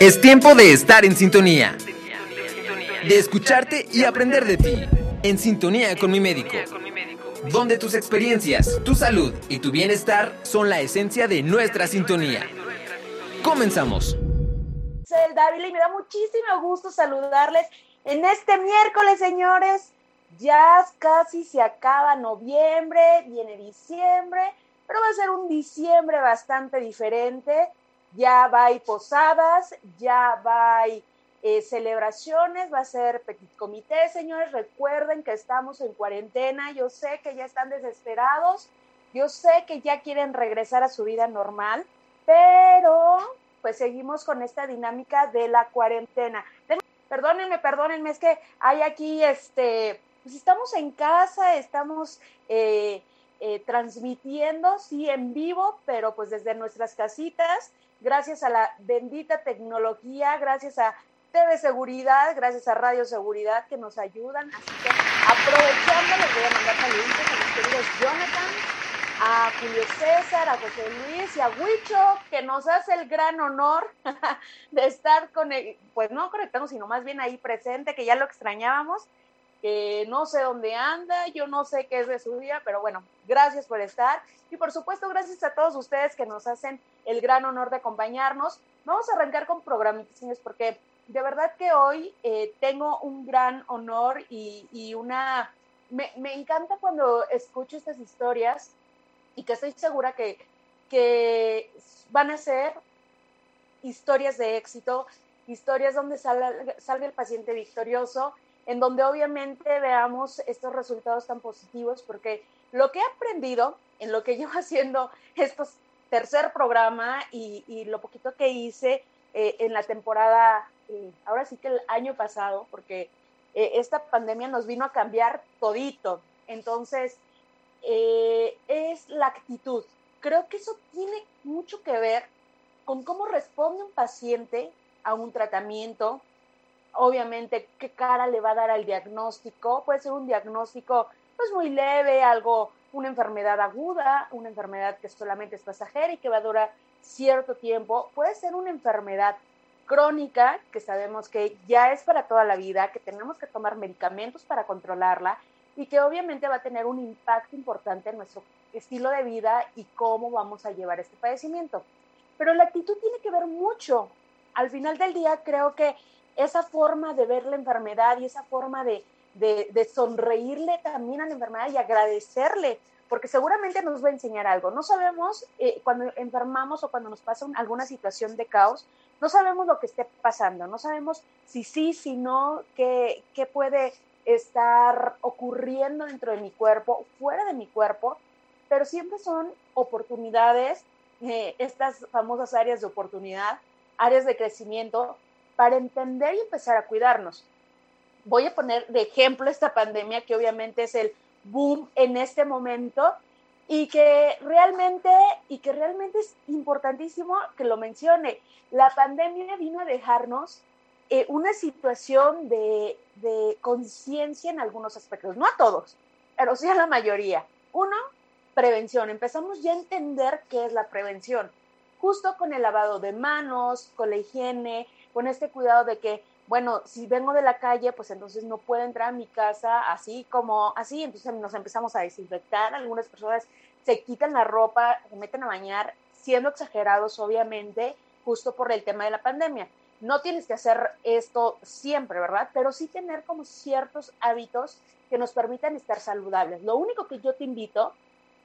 Es tiempo de estar en sintonía. De escucharte y aprender de ti. En sintonía con mi médico. Donde tus experiencias, tu salud y tu bienestar son la esencia de nuestra sintonía. Comenzamos. Soy el Dávila y me da muchísimo gusto saludarles en este miércoles, señores. Ya casi se acaba noviembre, viene diciembre, pero va a ser un diciembre bastante diferente ya va a posadas, ya va eh, celebraciones, va a ser petit comité, señores. Recuerden que estamos en cuarentena, yo sé que ya están desesperados, yo sé que ya quieren regresar a su vida normal, pero pues seguimos con esta dinámica de la cuarentena. Perdónenme, perdónenme, es que hay aquí, este, pues estamos en casa, estamos eh, eh, transmitiendo, sí, en vivo, pero pues desde nuestras casitas gracias a la bendita tecnología, gracias a TV Seguridad, gracias a Radio Seguridad que nos ayudan. Así que aprovechando, les voy a mandar saludos a mis queridos Jonathan, a Julio César, a José Luis y a Huicho, que nos hace el gran honor de estar con él, pues no conectamos, sino más bien ahí presente, que ya lo extrañábamos que no sé dónde anda, yo no sé qué es de su día, pero bueno, gracias por estar y por supuesto gracias a todos ustedes que nos hacen el gran honor de acompañarnos. Vamos a arrancar con programaciones porque de verdad que hoy eh, tengo un gran honor y, una... Me, me, encanta cuando escucho estas historias y que estoy segura que, que van a ser historias de éxito, historias donde salga, salga el paciente victorioso en donde obviamente veamos estos resultados tan positivos, porque lo que he aprendido en lo que llevo haciendo estos tercer programa y, lo poquito que hice eh, en la temporada, eh, ahora sí que el año pasado, porque eh, esta pandemia nos vino a cambiar todito. Entonces, es la actitud. Creo que eso tiene mucho que ver con cómo responde un paciente a un tratamiento, obviamente qué cara le va a dar al diagnóstico. Puede ser un diagnóstico pues muy leve, algo, una enfermedad aguda, una enfermedad que solamente es pasajera y que va a durar cierto tiempo. Puede ser una enfermedad crónica, que sabemos que ya es para toda la vida, que tenemos que tomar medicamentos para controlarla y que obviamente va a tener un impacto importante en nuestro estilo de vida y cómo vamos a llevar este padecimiento. Pero la actitud tiene que ver mucho. Al final del día creo que esa forma de ver la enfermedad y esa forma de, sonreírle también a la enfermedad y agradecerle, porque seguramente nos va a enseñar algo. No sabemos eh, cuando enfermamos o cuando nos pasa alguna situación de caos, no sabemos lo que esté pasando, no sabemos si sí, si no, qué, qué puede estar ocurriendo dentro de mi cuerpo, fuera de mi cuerpo, pero siempre son oportunidades, eh, estas famosas áreas de oportunidad, áreas de crecimiento para entender y empezar a cuidarnos. Voy a poner de ejemplo esta pandemia que obviamente es el boom en este momento y que realmente y que realmente es importantísimo que lo mencione. La pandemia vino a dejarnos eh, una situación de, de conciencia en algunos aspectos, no a todos, pero sí a la mayoría. Uno, prevención. Empezamos ya a entender qué es la prevención, justo con el lavado de manos, con la higiene, con este cuidado de que, bueno, si vengo de la calle, pues entonces no puedo entrar a mi casa así como así, entonces nos empezamos a desinfectar, algunas personas se quitan la ropa, se meten a bañar, siendo exagerados obviamente, justo por el tema de la pandemia. No tienes que hacer esto siempre, ¿verdad? Pero sí tener como ciertos hábitos que nos permitan estar saludables. Lo único que yo te invito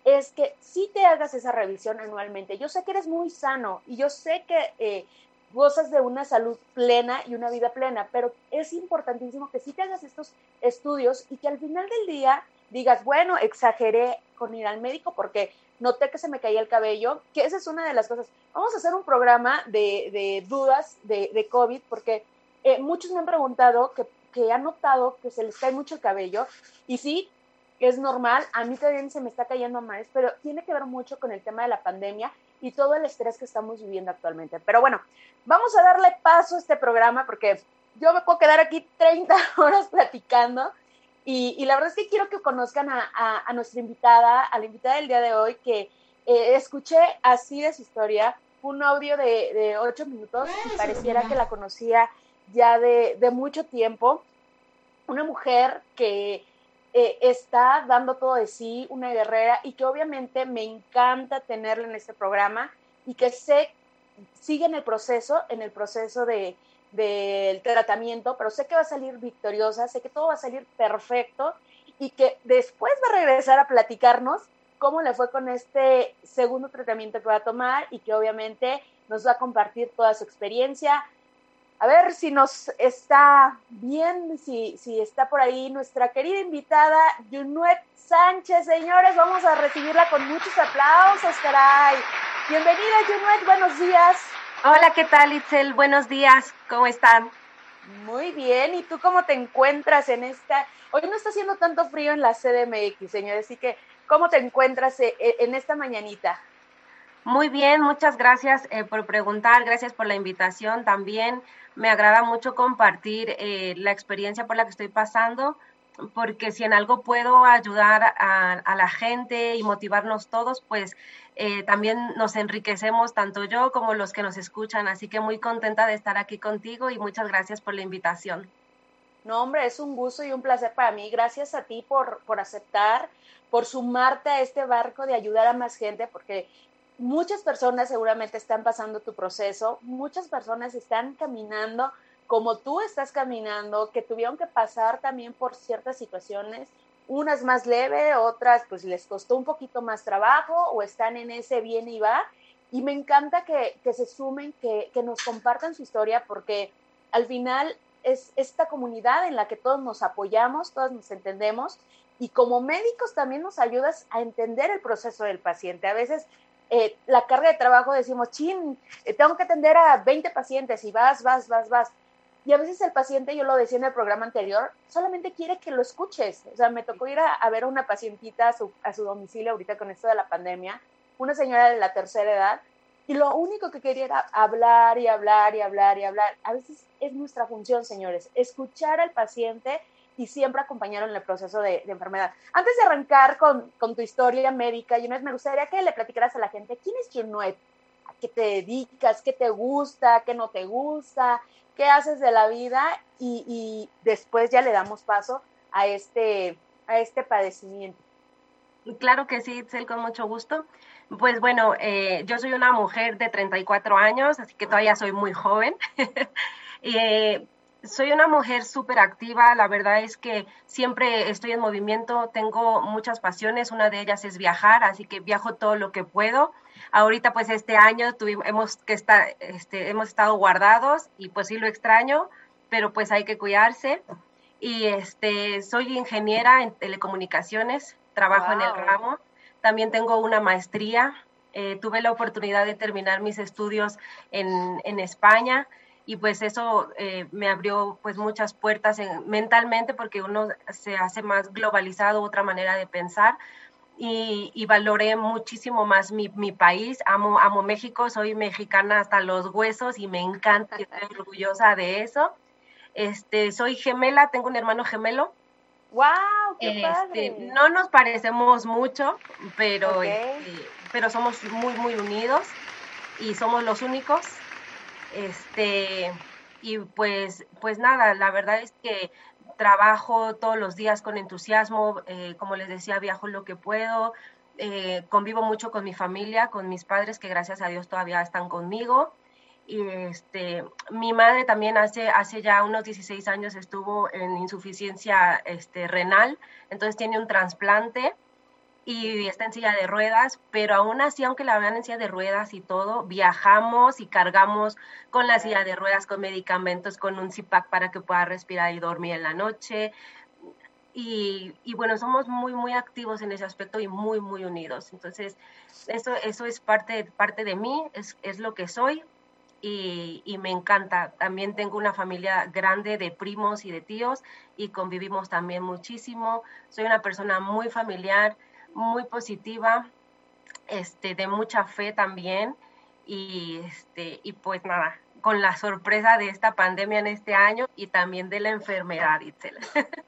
es que sí te hagas esa revisión anualmente. Yo sé que eres muy sano y yo sé que eh, gozas de una salud plena y una vida plena, pero es importantísimo que sí te hagas estos estudios y que al final del día digas, bueno, exageré con ir al médico porque noté que se me caía el cabello, que esa es una de las cosas. Vamos a hacer un programa de, dudas de, COVID porque eh, muchos me han preguntado que, que han notado que se les cae mucho el cabello y sí, es normal, a mí también se me está cayendo más, pero tiene que ver mucho con el tema de la pandemia y todo el estrés que estamos viviendo actualmente. Pero bueno, vamos a darle paso a este programa porque yo me puedo quedar aquí 30 horas platicando y, la verdad es que quiero que conozcan a, nuestra invitada, a la invitada del día de hoy, que eh, escuché así de su historia un audio de, ocho minutos y pareciera que la conocía ya de, mucho tiempo. Una mujer que eh, está dando todo de sí, una guerrera, y que obviamente me encanta tenerla en este programa y que sé, sigue en el proceso, en el proceso de, del tratamiento, pero sé que va a salir victoriosa, sé que todo va a salir perfecto y que después va a regresar a platicarnos cómo le fue con este segundo tratamiento que va a tomar y que obviamente nos va a compartir toda su experiencia. A ver si nos está bien, si, si está por ahí nuestra querida invitada, Junuet Sánchez. Señores, vamos a recibirla con muchos aplausos, caray. Bienvenida, Junuet, buenos días. Hola, ¿qué tal, Itzel? Buenos días, ¿cómo están? Muy bien, ¿y tú cómo te encuentras en esta? Hoy no está haciendo tanto frío en la CDMX, señor, así que ¿cómo te encuentras eh, eh, en esta mañanita? Muy bien, muchas gracias eh, por preguntar, gracias por la invitación también. Me agrada mucho compartir la experiencia por la que estoy pasando porque si en algo puedo ayudar a, la gente y motivarnos todos, pues eh, también nos enriquecemos tanto yo como los que nos escuchan. Así que muy contenta de estar aquí contigo y muchas gracias por la invitación. No, hombre, es un gusto y un placer para mí. Gracias a ti por, por aceptar, por sumarte a este barco de ayudar a más gente, porque muchas personas seguramente están pasando tu proceso, muchas personas están caminando como tú estás caminando, que tuvieron que pasar también por ciertas situaciones, unas más leve, otras pues les costó un poquito más trabajo o están en ese bien y va. Y me encanta que, se sumen, que, que, nos compartan su historia, porque al final es esta comunidad en la que todos nos apoyamos, todos nos entendemos, y como médicos también nos ayudas a entender el proceso del paciente. A veces eh, la carga de trabajo decimos, chin, eh, tengo que atender a 20 pacientes y vas, vas, vas, vas. Y a veces el paciente, yo lo decía en el programa anterior, solamente quiere que lo escuches. O sea, me tocó ir a, ver a una pacientita a su, a su domicilio ahorita con esto de la pandemia, una señora de la tercera edad, y lo único que quería era hablar y hablar y hablar y hablar. A veces es nuestra función, señores, escuchar al paciente y siempre acompañarlo en el proceso de, enfermedad. Antes de arrancar con, con tu historia médica, Junet, me gustaría que le platicaras a la gente quién es Junet, a qué te dedicas, qué te gusta, qué no te gusta, qué haces de la vida y, después ya le damos paso a este, a este padecimiento. Claro que sí, Itzel, con mucho gusto. Pues bueno, eh, yo soy una mujer de 34 años, así que todavía soy muy joven. eh, soy una mujer súper activa, la verdad es que siempre estoy en movimiento, tengo muchas pasiones, una de ellas es viajar, así que viajo todo lo que puedo. Ahorita pues este año tuvimos, hemos, que estar, este, hemos estado guardados y pues sí lo extraño, pero pues hay que cuidarse. Y este, soy ingeniera en telecomunicaciones, trabajo en el ramo. También tengo una maestría. Eh, tuve la oportunidad de terminar mis estudios en, en España y pues eso eh, me abrió pues muchas puertas mentalmente porque uno se hace más globalizado, otra manera de pensar, y, valoré muchísimo más mi, mi, país. Amo, amo México, soy mexicana hasta los huesos y me encanta, estoy orgullosa de eso. Este, soy gemela, tengo un hermano gemelo. ¡Wow! ¡Qué este, No nos parecemos mucho, pero, este, pero somos muy, muy unidos y somos los únicos. Este, y pues, pues nada, la verdad es que trabajo todos los días con entusiasmo, eh, como les decía, viajo lo que puedo, eh, convivo mucho con mi familia, con mis padres que gracias a Dios todavía están conmigo. Y este, mi madre también hace, hace ya unos 16 años estuvo en insuficiencia este, renal, entonces tiene un trasplante y está en silla de ruedas, pero aún así, aunque la vean en silla de ruedas y todo, viajamos y cargamos con la silla de ruedas, con medicamentos, con un CPAC para que pueda respirar y dormir en la noche. Y, y, bueno, somos muy, muy activos en ese aspecto y muy, muy unidos. Entonces, eso, eso es parte, parte de mí, es, es lo que soy y, y, me encanta. También tengo una familia grande de primos y de tíos y convivimos también muchísimo. Soy una persona muy familiar muy positiva, este, de mucha fe también. Y, este, y pues nada, con la sorpresa de esta pandemia en este año y también de la enfermedad, Itzel.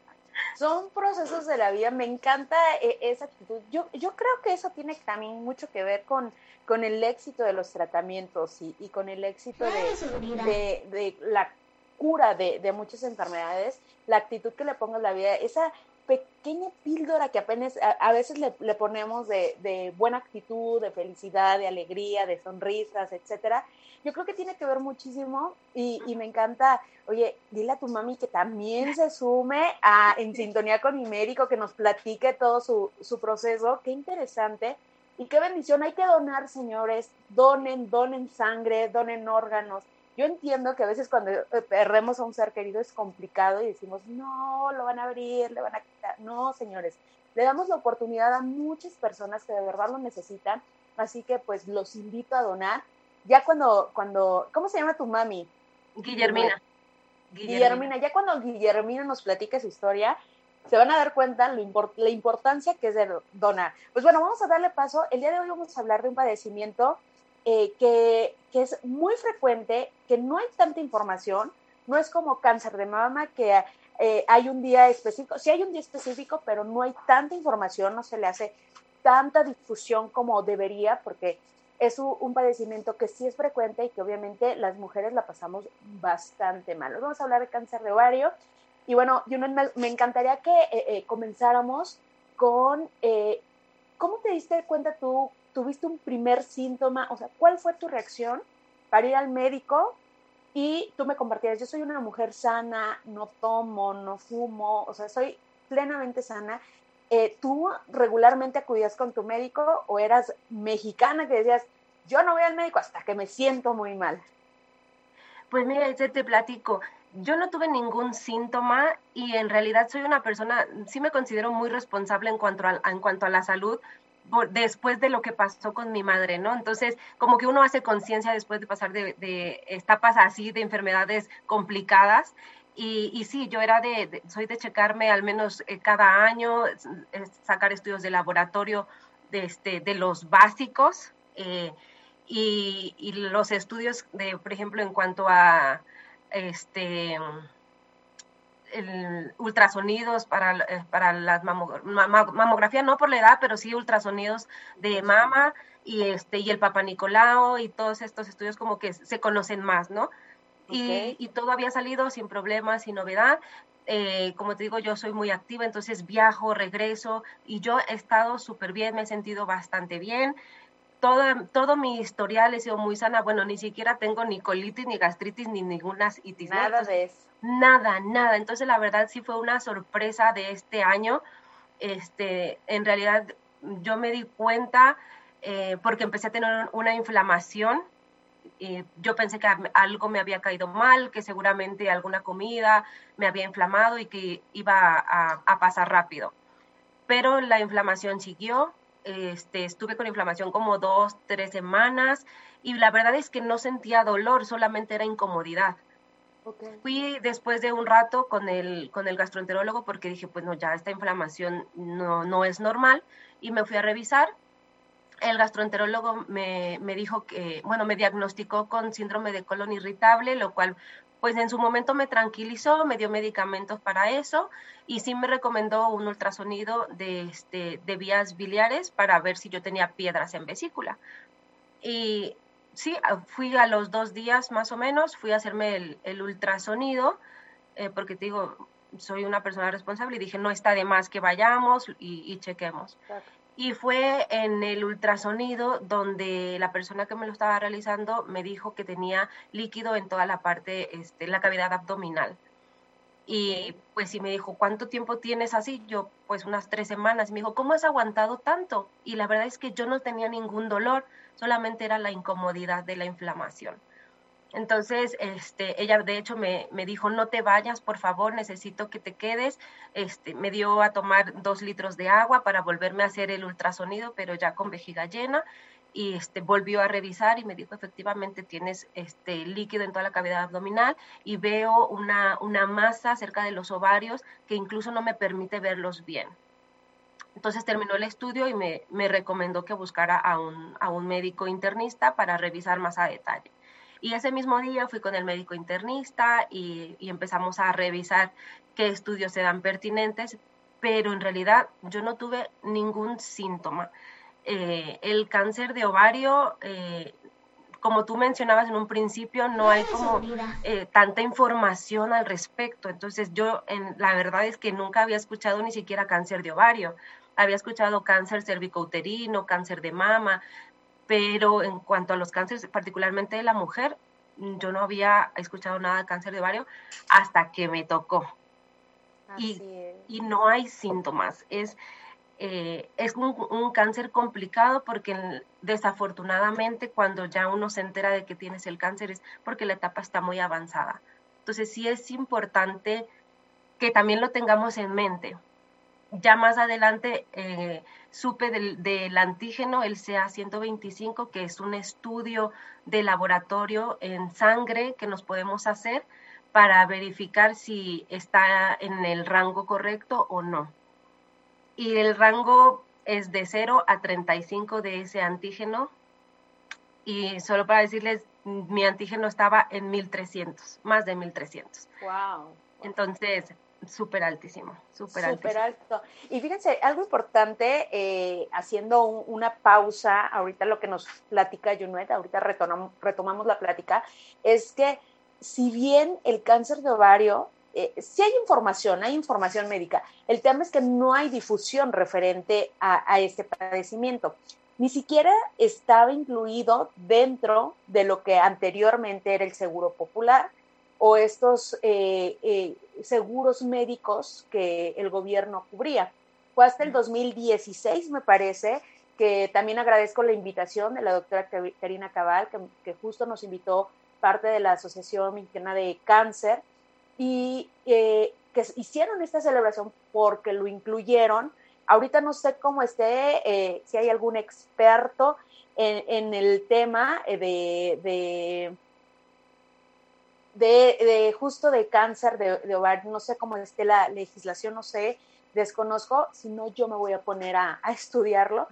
Son procesos de la vida, me encanta eh, esa actitud. Yo, yo creo que eso tiene también mucho que ver con, con el éxito de los tratamientos y, y con el éxito de, de, la cura de, de, muchas enfermedades, la actitud que le pongas a la vida, esa pequeña píldora que apenas a, veces le, le ponemos de, de, buena actitud, de felicidad, de alegría, de sonrisas, etcétera. Yo creo que tiene que ver muchísimo y, y, me encanta, oye, dile a tu mami que también se sume a En Sintonía con mi médico, que nos platique todo su, su proceso. Qué interesante y qué bendición. Hay que donar, señores. Donen, donen sangre, donen órganos yo entiendo que a veces cuando eh, perdemos a un ser querido es complicado y decimos, no, lo van a abrir, le van a quitar. No, señores, le damos la oportunidad a muchas personas que de verdad lo necesitan, así que pues los invito a donar. Ya cuando, cuando, ¿cómo se llama tu mami? Guillermina. Guillermina, ya cuando Guillermina nos platique su historia, se van a dar cuenta lo la importancia que es de donar. Pues bueno, vamos a darle paso. El día de hoy vamos a hablar de un padecimiento eh, que, que, es muy frecuente, que no hay tanta información, no es como cáncer de mama, que eh, hay un día específico, sí hay un día específico, pero no hay tanta información, no se le hace tanta difusión como debería, porque es un, padecimiento que sí es frecuente y que obviamente las mujeres la pasamos bastante mal. vamos a hablar de cáncer de ovario. Y bueno, yo me, me encantaría que eh, comenzáramos con ¿cómo te diste cuenta tú tuviste un primer síntoma, o sea, ¿cuál fue tu reacción para ir al médico? Y tú me compartías, yo soy una mujer sana, no tomo, no fumo, o sea, soy plenamente sana. Eh, ¿Tú regularmente acudías con tu médico o eras mexicana que decías, yo no voy al médico hasta que me siento muy mal? Pues mira, te, te platico. Yo no tuve ningún síntoma y en realidad soy una persona, sí me considero muy responsable en cuanto a, en cuanto a la salud, después de lo que pasó con mi madre, ¿no? Entonces, como que uno hace conciencia después de pasar de, de, etapas así, de enfermedades complicadas. Y, y sí, yo era de, soy de checarme al menos eh, cada año, sacar estudios de laboratorio de, este, de los básicos eh, y, y, los estudios de, por ejemplo, en cuanto a este el ultrasonidos para, eh, para la mamografía, no por la edad, pero sí ultrasonidos de mama y, este, y el Papa Nicolau y todos estos estudios como que se conocen más, ¿no? Y, y, todo había salido sin problemas, sin novedad. Eh, como te digo, yo soy muy activa, entonces viajo, regreso y yo he estado súper bien, me he sentido bastante bien. Todo, todo mi historial he sido muy sana. Bueno, ni siquiera tengo ni colitis, ni gastritis, ni ninguna itis. Nada de eso nada, nada. Entonces, la verdad sí fue una sorpresa de este año. Este, en realidad, yo me di cuenta eh, porque empecé a tener una inflamación. Y yo pensé que algo me había caído mal, que seguramente alguna comida me había inflamado y que iba a, a pasar rápido. Pero la inflamación siguió, este, estuve con inflamación como dos, tres semanas y la verdad es que no sentía dolor, solamente era incomodidad. Fui después de un rato con el, con el gastroenterólogo porque dije, pues no, ya esta inflamación no, no es normal y me fui a revisar. El gastroenterólogo me, me dijo que, bueno, me diagnosticó con síndrome de colon irritable, lo cual pues en su momento me tranquilizó, me dio medicamentos para eso y sí me recomendó un ultrasonido de, este, de vías biliares para ver si yo tenía piedras en vesícula. Y sí, fui a los dos días más o menos, fui a hacerme el, ultrasonido, eh, porque te digo, soy una persona responsable y dije, no está de más que vayamos y, chequemos. Y fue en el ultrasonido donde la persona que me lo estaba realizando me dijo que tenía líquido en toda la parte, este, la cavidad abdominal. Y pues sí me dijo, ¿cuánto tiempo tienes así? Yo, pues unas tres semanas. Me dijo, ¿cómo has aguantado tanto? Y la verdad es que yo no tenía ningún dolor solamente era la incomodidad de la inflamación. Entonces, este, ella de hecho me, dijo, no te vayas, por favor, necesito que te quedes. Este, me dio a tomar dos litros de agua para volverme a hacer el ultrasonido, pero ya con vejiga llena. Y este, volvió a revisar y me dijo, efectivamente, tienes este, líquido en toda la cavidad abdominal y veo una, una masa cerca de los ovarios que incluso no me permite verlos bien. Entonces terminó el estudio y me, me recomendó que buscara a un, a un, médico internista para revisar más a detalle. Y ese mismo día fui con el médico internista y, empezamos a revisar qué estudios eran pertinentes, pero en realidad yo no tuve ningún síntoma. Eh, el cáncer de ovario eh, como tú mencionabas en un principio, no hay como eh, tanta información al respecto. Entonces yo, en, la verdad es que nunca había escuchado ni siquiera cáncer de ovario. Había escuchado cáncer cervicouterino, cáncer de mama, pero en cuanto a los cánceres, particularmente de la mujer, yo no había escuchado nada de cáncer de ovario hasta que me tocó. Y, y, no hay síntomas. Es, eh, es un, cáncer complicado porque desafortunadamente cuando ya uno se entera de que tienes el cáncer es porque la etapa está muy avanzada. Entonces sí es importante que también lo tengamos en mente. Ya más adelante eh, supe del, del, antígeno, el CA125, que es un estudio de laboratorio en sangre que nos podemos hacer para verificar si está en el rango correcto o no y el rango es de 0 a 35 de ese antígeno. Y solo para decirles, mi antígeno estaba en 1300, más de 1300. Wow. Entonces, súper altísimo, súper alto. Y fíjense, algo importante, eh, haciendo una pausa, ahorita lo que nos platica Junet, ahorita retomamos, retomamos la plática, es que si bien el cáncer de ovario eh, si hay información, hay información médica. El tema es que no hay difusión referente a, este padecimiento. Ni siquiera estaba incluido dentro de lo que anteriormente era el seguro popular o estos eh, eh, seguros médicos que el gobierno cubría. Fue hasta el 2016, me parece, que también agradezco la invitación de la doctora Karina Cabal, que, que justo nos invitó parte de la Asociación Mexicana de Cáncer, y eh, que hicieron esta celebración porque lo incluyeron. Ahorita no sé cómo esté, si hay algún experto en, el tema de, de, justo de cáncer de, ovario, no sé cómo esté la legislación, no sé, desconozco, si no yo me voy a poner a, a estudiarlo.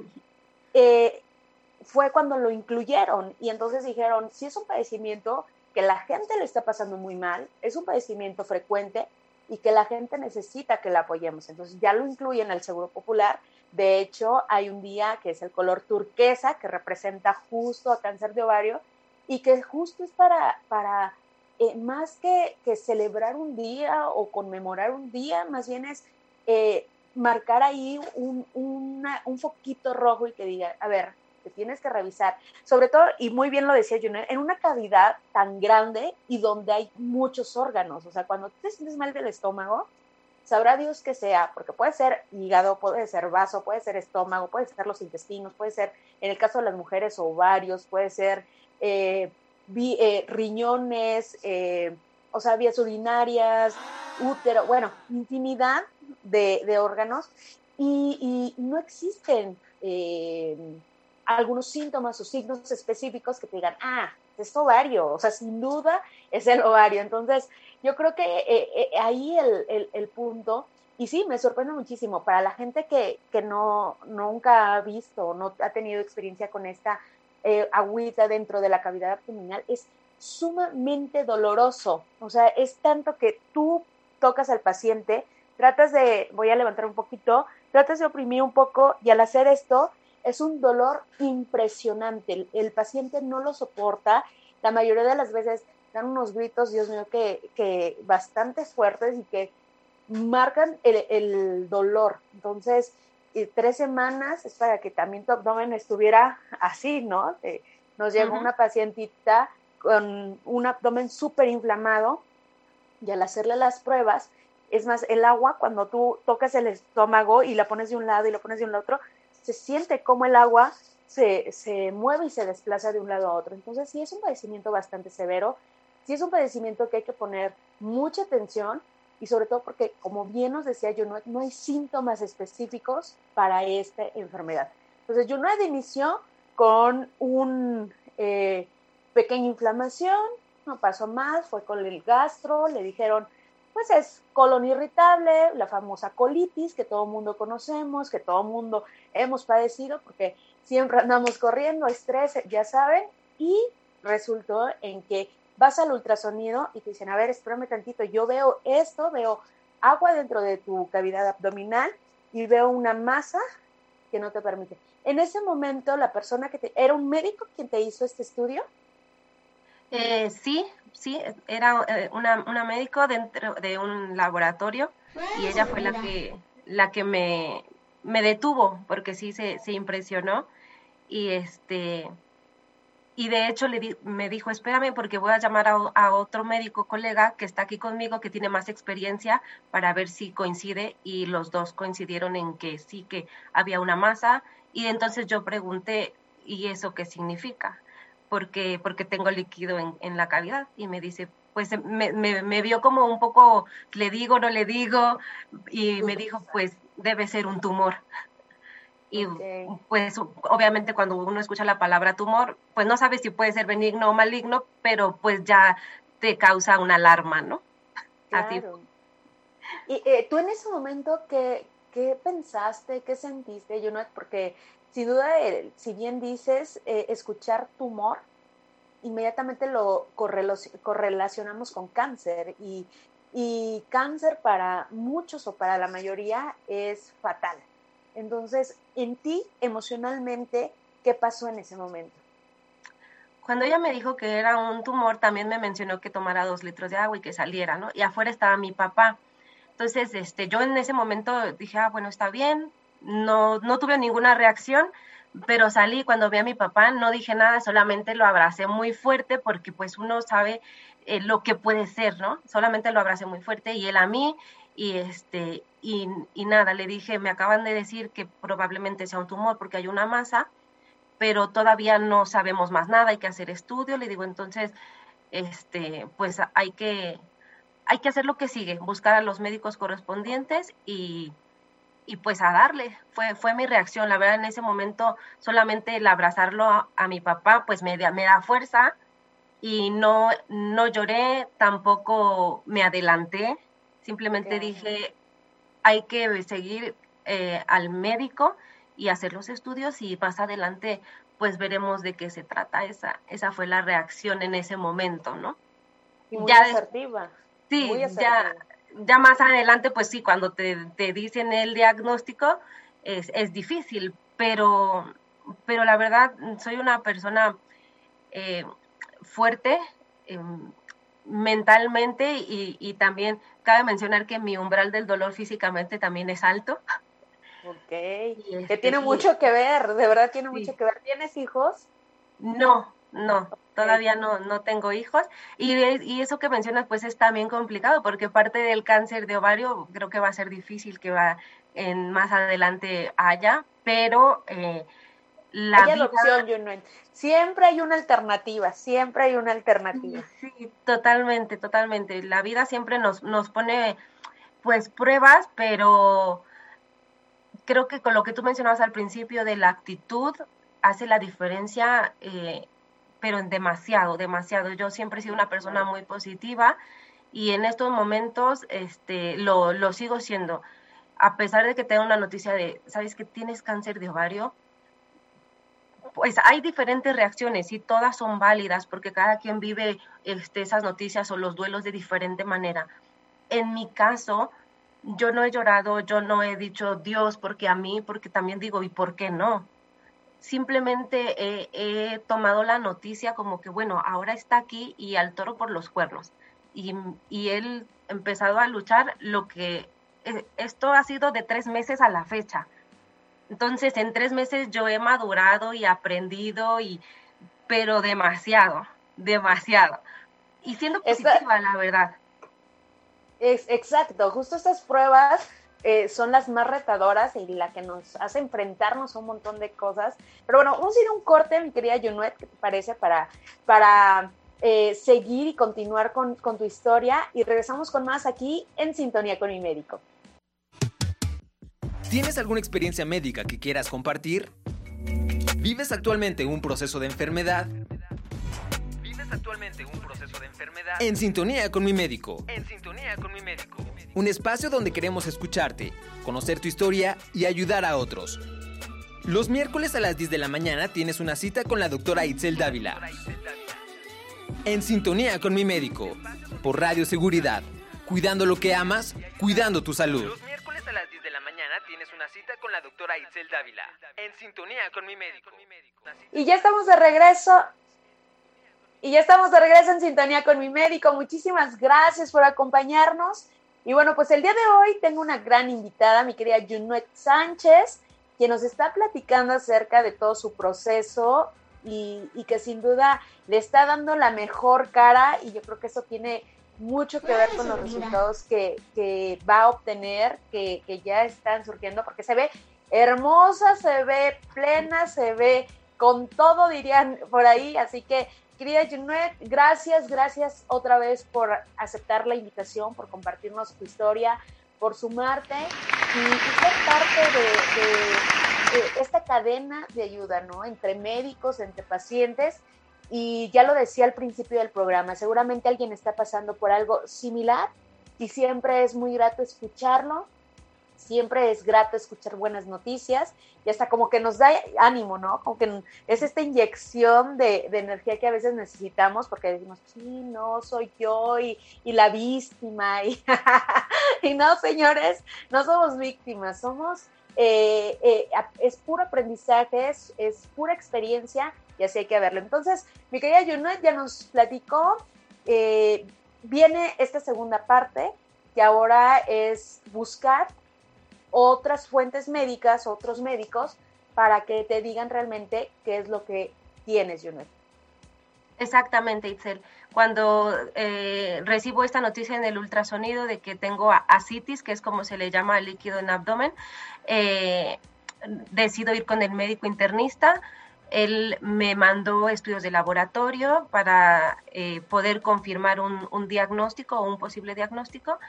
fue cuando lo incluyeron y entonces dijeron, si es un padecimiento, que la gente le está pasando muy mal, es un padecimiento frecuente y que la gente necesita que la apoyemos. Entonces ya lo incluye en el Seguro Popular. De hecho, hay un día que es el color turquesa, que representa justo a cáncer de ovario y que justo es para, para eh, más que, que, celebrar un día o conmemorar un día, más bien es eh, marcar ahí un, un foquito rojo y que diga, a ver, tienes que revisar. Sobre todo, y muy bien lo decía Junior, en una cavidad tan grande y donde hay muchos órganos. O sea, cuando te sientes mal del estómago, sabrá Dios que sea, porque puede ser hígado, puede ser vaso, puede ser estómago, puede ser los intestinos, puede ser, en el caso de las mujeres, ovarios, puede ser eh, eh, riñones, eh, o sea, vías urinarias, útero, bueno, infinidad de, órganos y, no existen algunos síntomas o signos específicos que te digan, ah, es ovario, o sea, sin duda es el ovario. Entonces, yo creo que eh, eh, ahí el, el, punto, y sí, me sorprende muchísimo, para la gente que, que no, nunca ha visto, no ha tenido experiencia con esta eh, agüita dentro de la cavidad abdominal, es sumamente doloroso. O sea, es tanto que tú tocas al paciente, tratas de, voy a levantar un poquito, tratas de oprimir un poco y al hacer esto, es un dolor impresionante. El, paciente no lo soporta. La mayoría de las veces dan unos gritos, Dios mío, que, que bastante fuertes y que marcan el, dolor. Entonces, tres semanas es para que también tu abdomen estuviera así, ¿no? Eh, nos llegó una pacientita con un abdomen súper inflamado y al hacerle las pruebas, es más, el agua, cuando tú tocas el estómago y la pones de un lado y lo pones de un otro, se siente como el agua se, se, mueve y se desplaza de un lado a otro. Entonces, sí es un padecimiento bastante severo, sí es un padecimiento que hay que poner mucha atención y sobre todo porque, como bien nos decía yo, no, no hay síntomas específicos para esta enfermedad. Entonces, yo no de inicio con un eh, pequeña inflamación, no pasó más, fue con el gastro, le dijeron, pues es colon irritable, la famosa colitis que todo mundo conocemos, que todo mundo hemos padecido porque siempre andamos corriendo, estrés, ya saben, y resultó en que vas al ultrasonido y te dicen, a ver, espérame tantito, yo veo esto, veo agua dentro de tu cavidad abdominal y veo una masa que no te permite. En ese momento, la persona que te... ¿Era un médico quien te hizo este estudio? Eh, sí, sí, era eh, una, una, médico dentro de un laboratorio y ella fue la que, la que me, me detuvo porque sí se, se impresionó y este y de hecho me dijo, espérame porque voy a llamar a, otro médico colega que está aquí conmigo, que tiene más experiencia, para ver si coincide. Y los dos coincidieron en que sí, que había una masa. Y entonces yo pregunté, ¿y eso qué significa? Porque, porque tengo líquido en, en la cavidad. Y me dice, pues me, me, me, vio como un poco, le digo, no le digo, y me dijo, pues debe ser un tumor. Y pues obviamente cuando uno escucha la palabra tumor, pues no sabe si puede ser benigno o maligno, pero pues ya te causa una alarma, ¿no? Claro. Y eh, tú en ese momento, ¿qué, ¿qué, pensaste, qué sentiste, Junet? Porque sin duda, eh, si bien dices eh, escuchar tumor, inmediatamente lo correlacionamos con cáncer y, y cáncer para muchos o para la mayoría es fatal. Entonces, en ti, emocionalmente, ¿qué pasó en ese momento? Cuando ella me dijo que era un tumor, también me mencionó que tomara dos litros de agua y que saliera, ¿no? Y afuera estaba mi papá. Entonces, este, yo en ese momento dije, ah, bueno, está bien. No, no tuve ninguna reacción, pero salí cuando vi a mi papá, no dije nada, solamente lo abracé muy fuerte porque pues uno sabe eh, lo que puede ser, ¿no? Solamente lo abracé muy fuerte y él a mí y este y, nada, le dije, me acaban de decir que probablemente sea un tumor porque hay una masa, pero todavía no sabemos más nada, hay que hacer estudio, le digo, entonces, este, pues hay que, hay que hacer lo que sigue, buscar a los médicos correspondientes y, y pues a darle, fue, fue mi reacción, la verdad en ese momento solamente el abrazarlo a, mi papá, pues me, me da fuerza y no, no lloré, tampoco me adelanté, simplemente dije, hay que seguir eh, al médico y hacer los estudios y más adelante pues veremos de qué se trata. Esa, esa fue la reacción en ese momento, ¿no? Y muy asertiva. Sí, Ya, ya más adelante, pues sí, cuando te, dicen el diagnóstico es, es, difícil, pero, pero la verdad soy una persona eh, fuerte, em, mentalmente y, y, también cabe mencionar que mi umbral del dolor físicamente también es alto. Ok, que este, tiene mucho que ver, de verdad tiene mucho que ver. ¿Tienes hijos? No, no, todavía no, no tengo hijos. Y, y, eso que mencionas pues es también complicado porque parte del cáncer de ovario creo que va a ser difícil que va en más adelante haya, pero... Eh, la hay adopción, Siempre hay una alternativa, siempre hay una alternativa. Sí, totalmente, totalmente. La vida siempre nos, nos pone pues pruebas, pero creo que con lo que tú mencionabas al principio de la actitud hace la diferencia, eh, pero en demasiado, demasiado. Yo siempre he sido una persona muy positiva y en estos momentos este, lo, lo sigo siendo. A pesar de que tengo una noticia de, ¿sabes que tienes cáncer de ovario? Pues hay diferentes reacciones y todas son válidas porque cada quien vive este, esas noticias o los duelos de diferente manera. En mi caso, yo no he llorado, yo no he dicho Dios porque a mí, porque también digo, ¿y por qué no? Simplemente he, tomado la noticia como que, bueno, ahora está aquí y al toro por los cuernos. Y, y él empezado a luchar lo que eh, esto ha sido de tres meses a la fecha entonces, en tres meses yo he madurado y aprendido, y, pero demasiado, demasiado. Y siendo positiva, la verdad. Es, exacto, justo estas pruebas eh, son las más retadoras y la que nos hace enfrentarnos a un montón de cosas. Pero bueno, vamos a ir a un corte, mi querida Junuet, ¿qué te parece? Para, para eh, seguir y continuar con, con tu historia y regresamos con más aquí en Sintonía con mi médico. ¿Tienes alguna experiencia médica que quieras compartir? ¿Vives actualmente un proceso de enfermedad? ¿Vives actualmente un proceso de enfermedad? En sintonía con mi médico. En sintonía con mi médico. Un espacio donde queremos escucharte, conocer tu historia y ayudar a otros. Los miércoles a las 10 de la mañana tienes una cita con la doctora Itzel Dávila. En sintonía con mi médico. Por Radio Seguridad. Cuidando lo que amas, cuidando tu salud. Con la doctora Itzel Dávila. En sintonía con mi médico. Y ya estamos de regreso. Y ya estamos de regreso en sintonía con mi médico. Muchísimas gracias por acompañarnos. Y bueno, pues el día de hoy tengo una gran invitada, mi querida Junuet Sánchez, quien nos está platicando acerca de todo su proceso y, que sin duda le está dando la mejor cara y yo creo que eso tiene mucho que ver con los resultados que, va a obtener, que, que, ya están surgiendo, porque se ve hermosa, se ve plena, se ve con todo, dirían por ahí. Así que, querida Junuet, gracias, gracias otra vez por aceptar la invitación, por compartirnos tu historia, por sumarte y, ser parte de, esta cadena de ayuda, ¿no? Entre médicos, entre pacientes. Y ya lo decía al principio del programa, seguramente alguien está pasando por algo similar y siempre es muy grato escucharlo, siempre es grato escuchar buenas noticias y hasta como que nos da ánimo, ¿no? Como que es esta inyección de, energía que a veces necesitamos porque decimos, sí, no, soy yo y, la víctima. Y, y, no, señores, no somos víctimas, somos, eh, eh, es puro aprendizaje, es, pura experiencia y así hay que verlo. Entonces, mi querida Junet ya nos platicó, eh, viene esta segunda parte que ahora es buscar otras fuentes médicas, otros médicos, para que te digan realmente qué es lo que tienes, Junet. Exactamente, Itzel. Cuando eh, recibo esta noticia en el ultrasonido de que tengo asitis, que es como se le llama el líquido en abdomen, eh, decido ir con el médico internista. Él me mandó estudios de laboratorio para eh, poder confirmar un, diagnóstico o un posible diagnóstico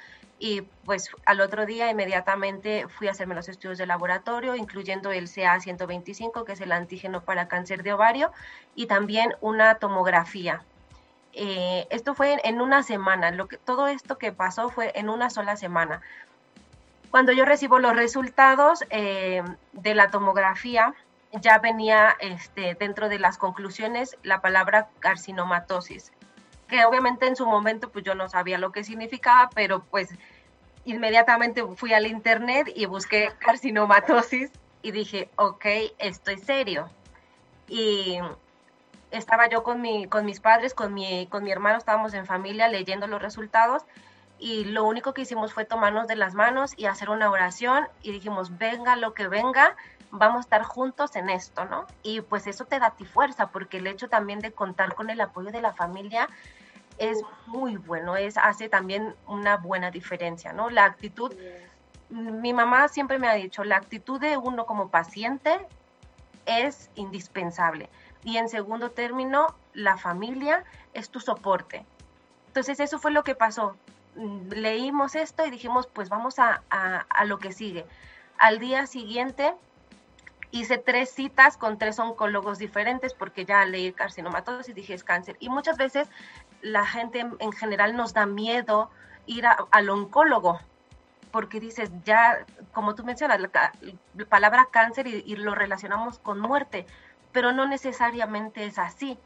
y pues al otro día inmediatamente fui a hacerme los estudios de laboratorio, incluyendo el CA125, que es el antígeno para cáncer de ovario, y también una tomografía. Eh, esto fue en una semana, todo esto que pasó fue en una sola semana. Cuando yo recibo los resultados eh, de la tomografía, ya venía este, dentro de las conclusiones la palabra carcinomatosis que obviamente en su momento pues yo no sabía lo que significaba, pero pues inmediatamente fui al internet y busqué carcinomatosis y dije, ok, estoy serio. Y estaba yo con, mi, con mis padres, con mi, con mi hermano, estábamos en familia leyendo los resultados y lo único que hicimos fue tomarnos de las manos y hacer una oración y dijimos, venga lo que venga, vamos a estar juntos en esto, ¿no? Y pues eso te da ti fuerza, porque el hecho también de contar con el apoyo de la familia es muy bueno, es, hace también una buena diferencia, ¿no? La actitud, mi mamá siempre me ha dicho, la actitud de uno como paciente es indispensable. Y en segundo término, la familia es tu soporte. Entonces eso fue lo que pasó. Leímos esto y dijimos, pues vamos a, a lo que sigue. Al día siguiente hice tres citas con tres oncólogos diferentes porque ya leí carcinomatosis y dije es cáncer. Y muchas veces la gente en general nos da miedo ir al oncólogo porque dices, ya, como tú mencionas, la, palabra cáncer y, lo relacionamos con muerte, pero no necesariamente es así.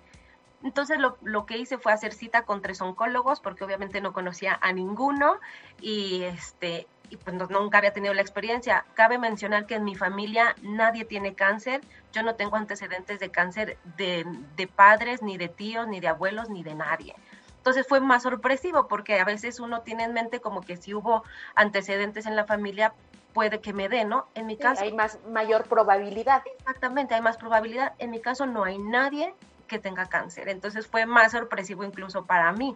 Entonces lo, lo, que hice fue hacer cita con tres oncólogos porque obviamente no conocía a ninguno y este y pues nunca había tenido la experiencia. Cabe mencionar que en mi familia nadie tiene cáncer, yo no tengo antecedentes de cáncer de, de padres, ni de tíos, ni de abuelos, ni de nadie. Entonces fue más sorpresivo porque a veces uno tiene en mente como que si hubo antecedentes en la familia puede que me dé, ¿no? En mi caso... Hay más, mayor probabilidad. Exactamente, hay más probabilidad. En mi caso no hay nadie que tenga cáncer. Entonces fue más sorpresivo incluso para mí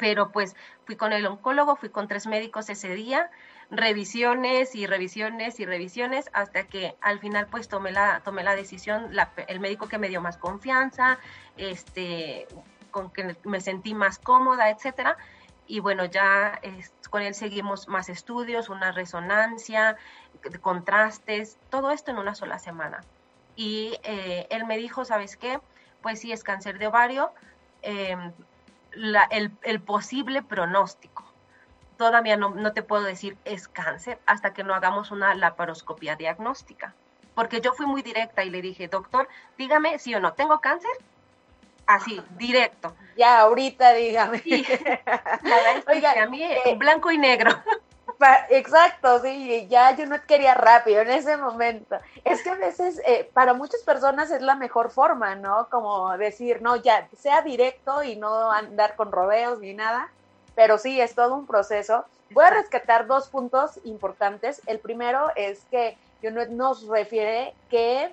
pero pues fui con el oncólogo, fui con tres médicos ese día, revisiones y revisiones y revisiones, hasta que al final pues tomé la, tomé la decisión, el médico que me dio más confianza, este, con que me sentí más cómoda, etcétera. Y bueno, ya con él seguimos más estudios, una resonancia, contrastes, todo esto en una sola semana. Y eh, él me dijo, ¿sabes qué? Pues sí, es cáncer de ovario, eh, el, posible pronóstico. Todavía no, no te puedo decir es cáncer hasta que no hagamos una laparoscopia diagnóstica. Porque yo fui muy directa y le dije, doctor, dígame si o no, ¿tengo cáncer? así, directo. Ya, ahorita dígame. Oiga, a mí eh, blanco y negro. Exacto, sí, ya yo no quería rápido en ese momento. Es que a veces eh, para muchas personas es la mejor forma, ¿no? Como decir, no, ya, sea directo y no andar con rodeos ni nada, pero sí, es todo un proceso. Voy a rescatar dos puntos importantes. El primero es que yo no, nos refiere que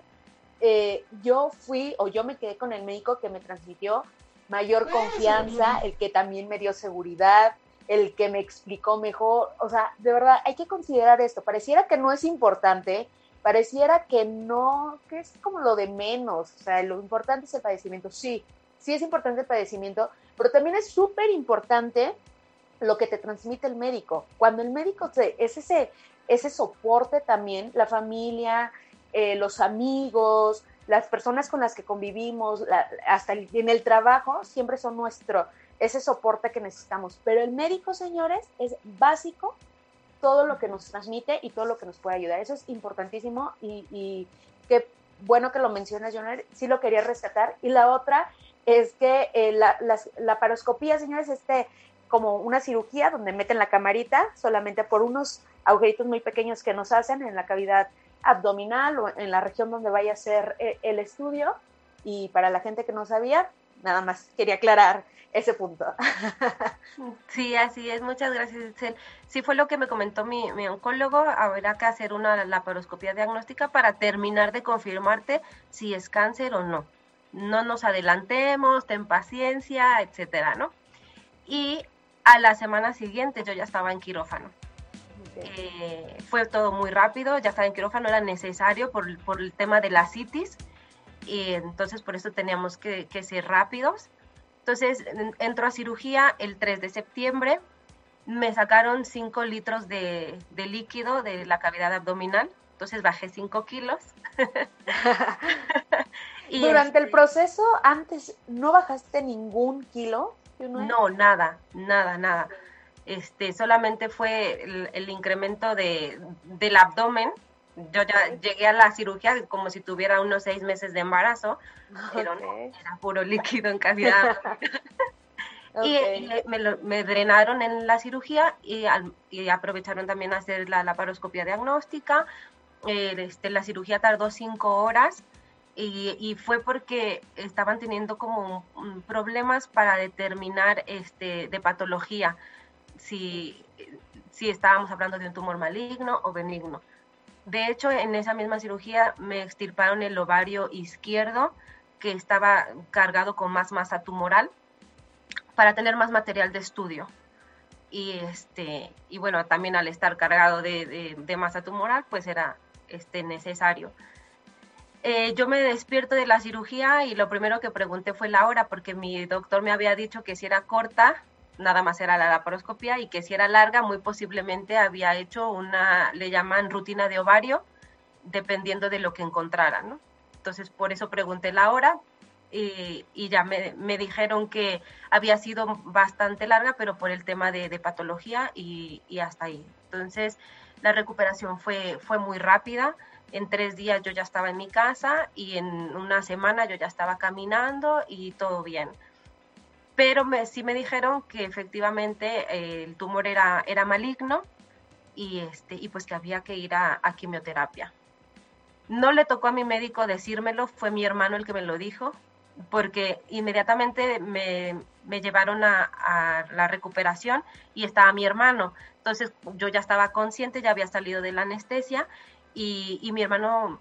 eh, yo fui o yo me quedé con el médico que me transmitió mayor confianza, el que también me dio seguridad, el que me explicó mejor. O sea, de verdad, hay que considerar esto. Pareciera que no es importante, pareciera que no, que es como lo de menos. O sea, lo importante es el padecimiento. Sí, sí es importante el padecimiento, pero también es súper importante lo que te transmite el médico. Cuando el médico es ese, ese soporte también, la familia, eh, los amigos, las personas con las que convivimos, hasta en el trabajo, siempre son nuestro, ese soporte que necesitamos. Pero el médico, señores, es básico todo lo que nos transmite y todo lo que nos puede ayudar. Eso es importantísimo y, qué bueno que lo mencionas, Joner, sí lo quería rescatar. Y la otra es que eh, la, la, paroscopía, señores, este como una cirugía donde meten la camarita solamente por unos agujeritos muy pequeños que nos hacen en la cavidad abdominal o en la región donde vaya a ser eh, el estudio. Y para la gente que no sabía, nada más quería aclarar ese punto. Sí, así es. Muchas gracias, Itzel. Sí fue lo que me comentó mi, mi oncólogo. Habrá que hacer una laparoscopia diagnóstica para terminar de confirmarte si es cáncer o no. No nos adelantemos, ten paciencia, etcétera, ¿no? Y a la semana siguiente yo ya estaba en quirófano. Eh, fue todo muy rápido, ya estaba en quirófano, era necesario por, por el tema de la citis, y entonces por eso teníamos que, que ser rápidos. Entonces entró a cirugía el 3 de septiembre, me sacaron 5 litros de, de, líquido de la cavidad abdominal, entonces bajé 5 kilos. y Durante el este proceso, antes, ¿no bajaste ningún kilo? No, nada, nada, nada. Este, solamente fue el, incremento de, del abdomen. Yo ya llegué a la cirugía como si tuviera unos seis meses de embarazo, pero no, era puro líquido en cavidad. y, me, drenaron en la cirugía y, y, aprovecharon también a hacer la laparoscopia diagnóstica. Eh, este, la cirugía tardó cinco horas y, fue porque estaban teniendo como problemas para determinar este, de patología si, si estábamos hablando de un tumor maligno o benigno. De hecho, en esa misma cirugía me extirparon el ovario izquierdo que estaba cargado con más masa tumoral para tener más material de estudio. Y, este, y bueno, también al estar cargado de, de, masa tumoral, pues era este, necesario. Eh, yo me despierto de la cirugía y lo primero que pregunté fue la hora, porque mi doctor me había dicho que si era corta, nada más era la laparoscopia, y que si era larga, muy posiblemente había hecho una, le llaman rutina de ovario, dependiendo de lo que encontraran, ¿no? Entonces, por eso pregunté la hora y, ya me, dijeron que había sido bastante larga, pero por el tema de, patología y, y, hasta ahí. Entonces, la recuperación fue, fue muy rápida en tres días yo ya estaba en mi casa y en una semana yo ya estaba caminando y todo bien. Pero sí me dijeron que efectivamente eh, el tumor era, era maligno y, este, y pues que había que ir a, quimioterapia. No le tocó a mi médico decírmelo, fue mi hermano el que me lo dijo, porque inmediatamente me, me llevaron a, a, la recuperación y estaba mi hermano. Entonces yo ya estaba consciente, ya había salido de la anestesia y, mi hermano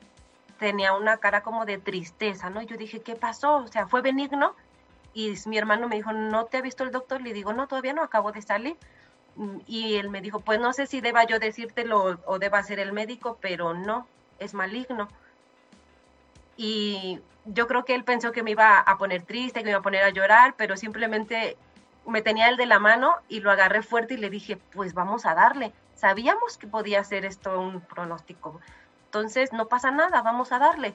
tenía una cara como de tristeza, ¿no? Yo dije, ¿qué pasó? O sea, ¿fue benigno? Y mi hermano me dijo, ¿no te ha visto el doctor? Le digo, no, todavía no, acabo de salir. Mm, y él me dijo, pues no sé si deba yo decírtelo o deba ser el médico, pero no, es maligno. Y yo creo que él pensó que me iba a poner triste, que me iba a poner a llorar, pero simplemente me tenía el de la mano y lo agarré fuerte y le dije, pues vamos a darle sabíamos que podía ser esto un pronóstico. Entonces, no pasa nada, vamos a darle.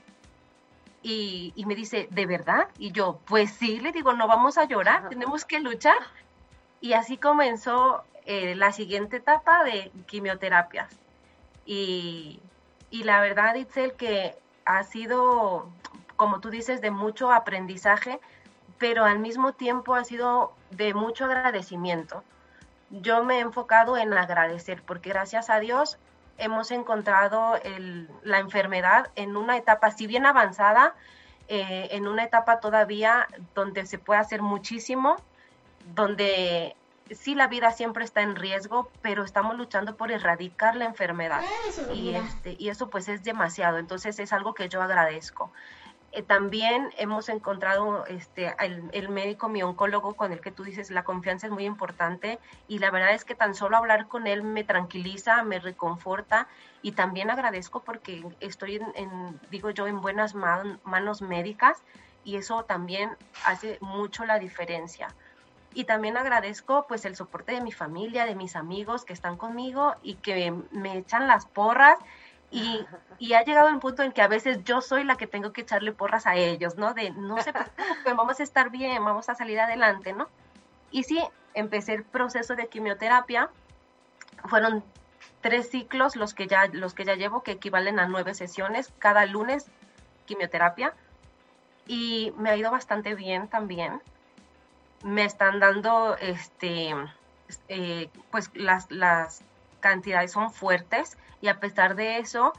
Y, me dice, ¿de verdad? Y yo, pues sí, le digo, no vamos a llorar, tenemos que luchar. Y así comenzó eh, la siguiente etapa de quimioterapias. Y, y la verdad, Itzel, que ha sido, como tú dices, de mucho aprendizaje, pero al mismo tiempo ha sido de mucho agradecimiento. Yo me he enfocado en agradecer, porque gracias a Dios hemos encontrado la enfermedad en una etapa, si bien avanzada, eh, en una etapa todavía donde se puede hacer muchísimo, donde sí la vida siempre está en riesgo, pero estamos luchando por erradicar la enfermedad. Y, este, y eso pues es demasiado, entonces es algo que yo agradezco. Eh, también hemos encontrado este, el, médico, mi oncólogo, con el que tú dices, la confianza es muy importante y la verdad es que tan solo hablar con él me tranquiliza, me reconforta y también agradezco porque estoy, en, digo yo, en buenas manos médicas y eso también hace mucho la diferencia. Y también agradezco pues el soporte de mi familia, de mis amigos que están conmigo y que me echan las porras y, y, ha llegado un punto en que a veces yo soy la que tengo que echarle porras a ellos, ¿no? De no preocupen, vamos a estar bien, vamos a salir adelante, ¿no? Y sí, empecé el proceso de quimioterapia. Fueron tres ciclos los que ya, los que ya llevo, que equivalen a nueve sesiones, cada lunes quimioterapia. Y me ha ido bastante bien también. Me están dando, este, eh, pues las, las cantidades son fuertes y a pesar de eso,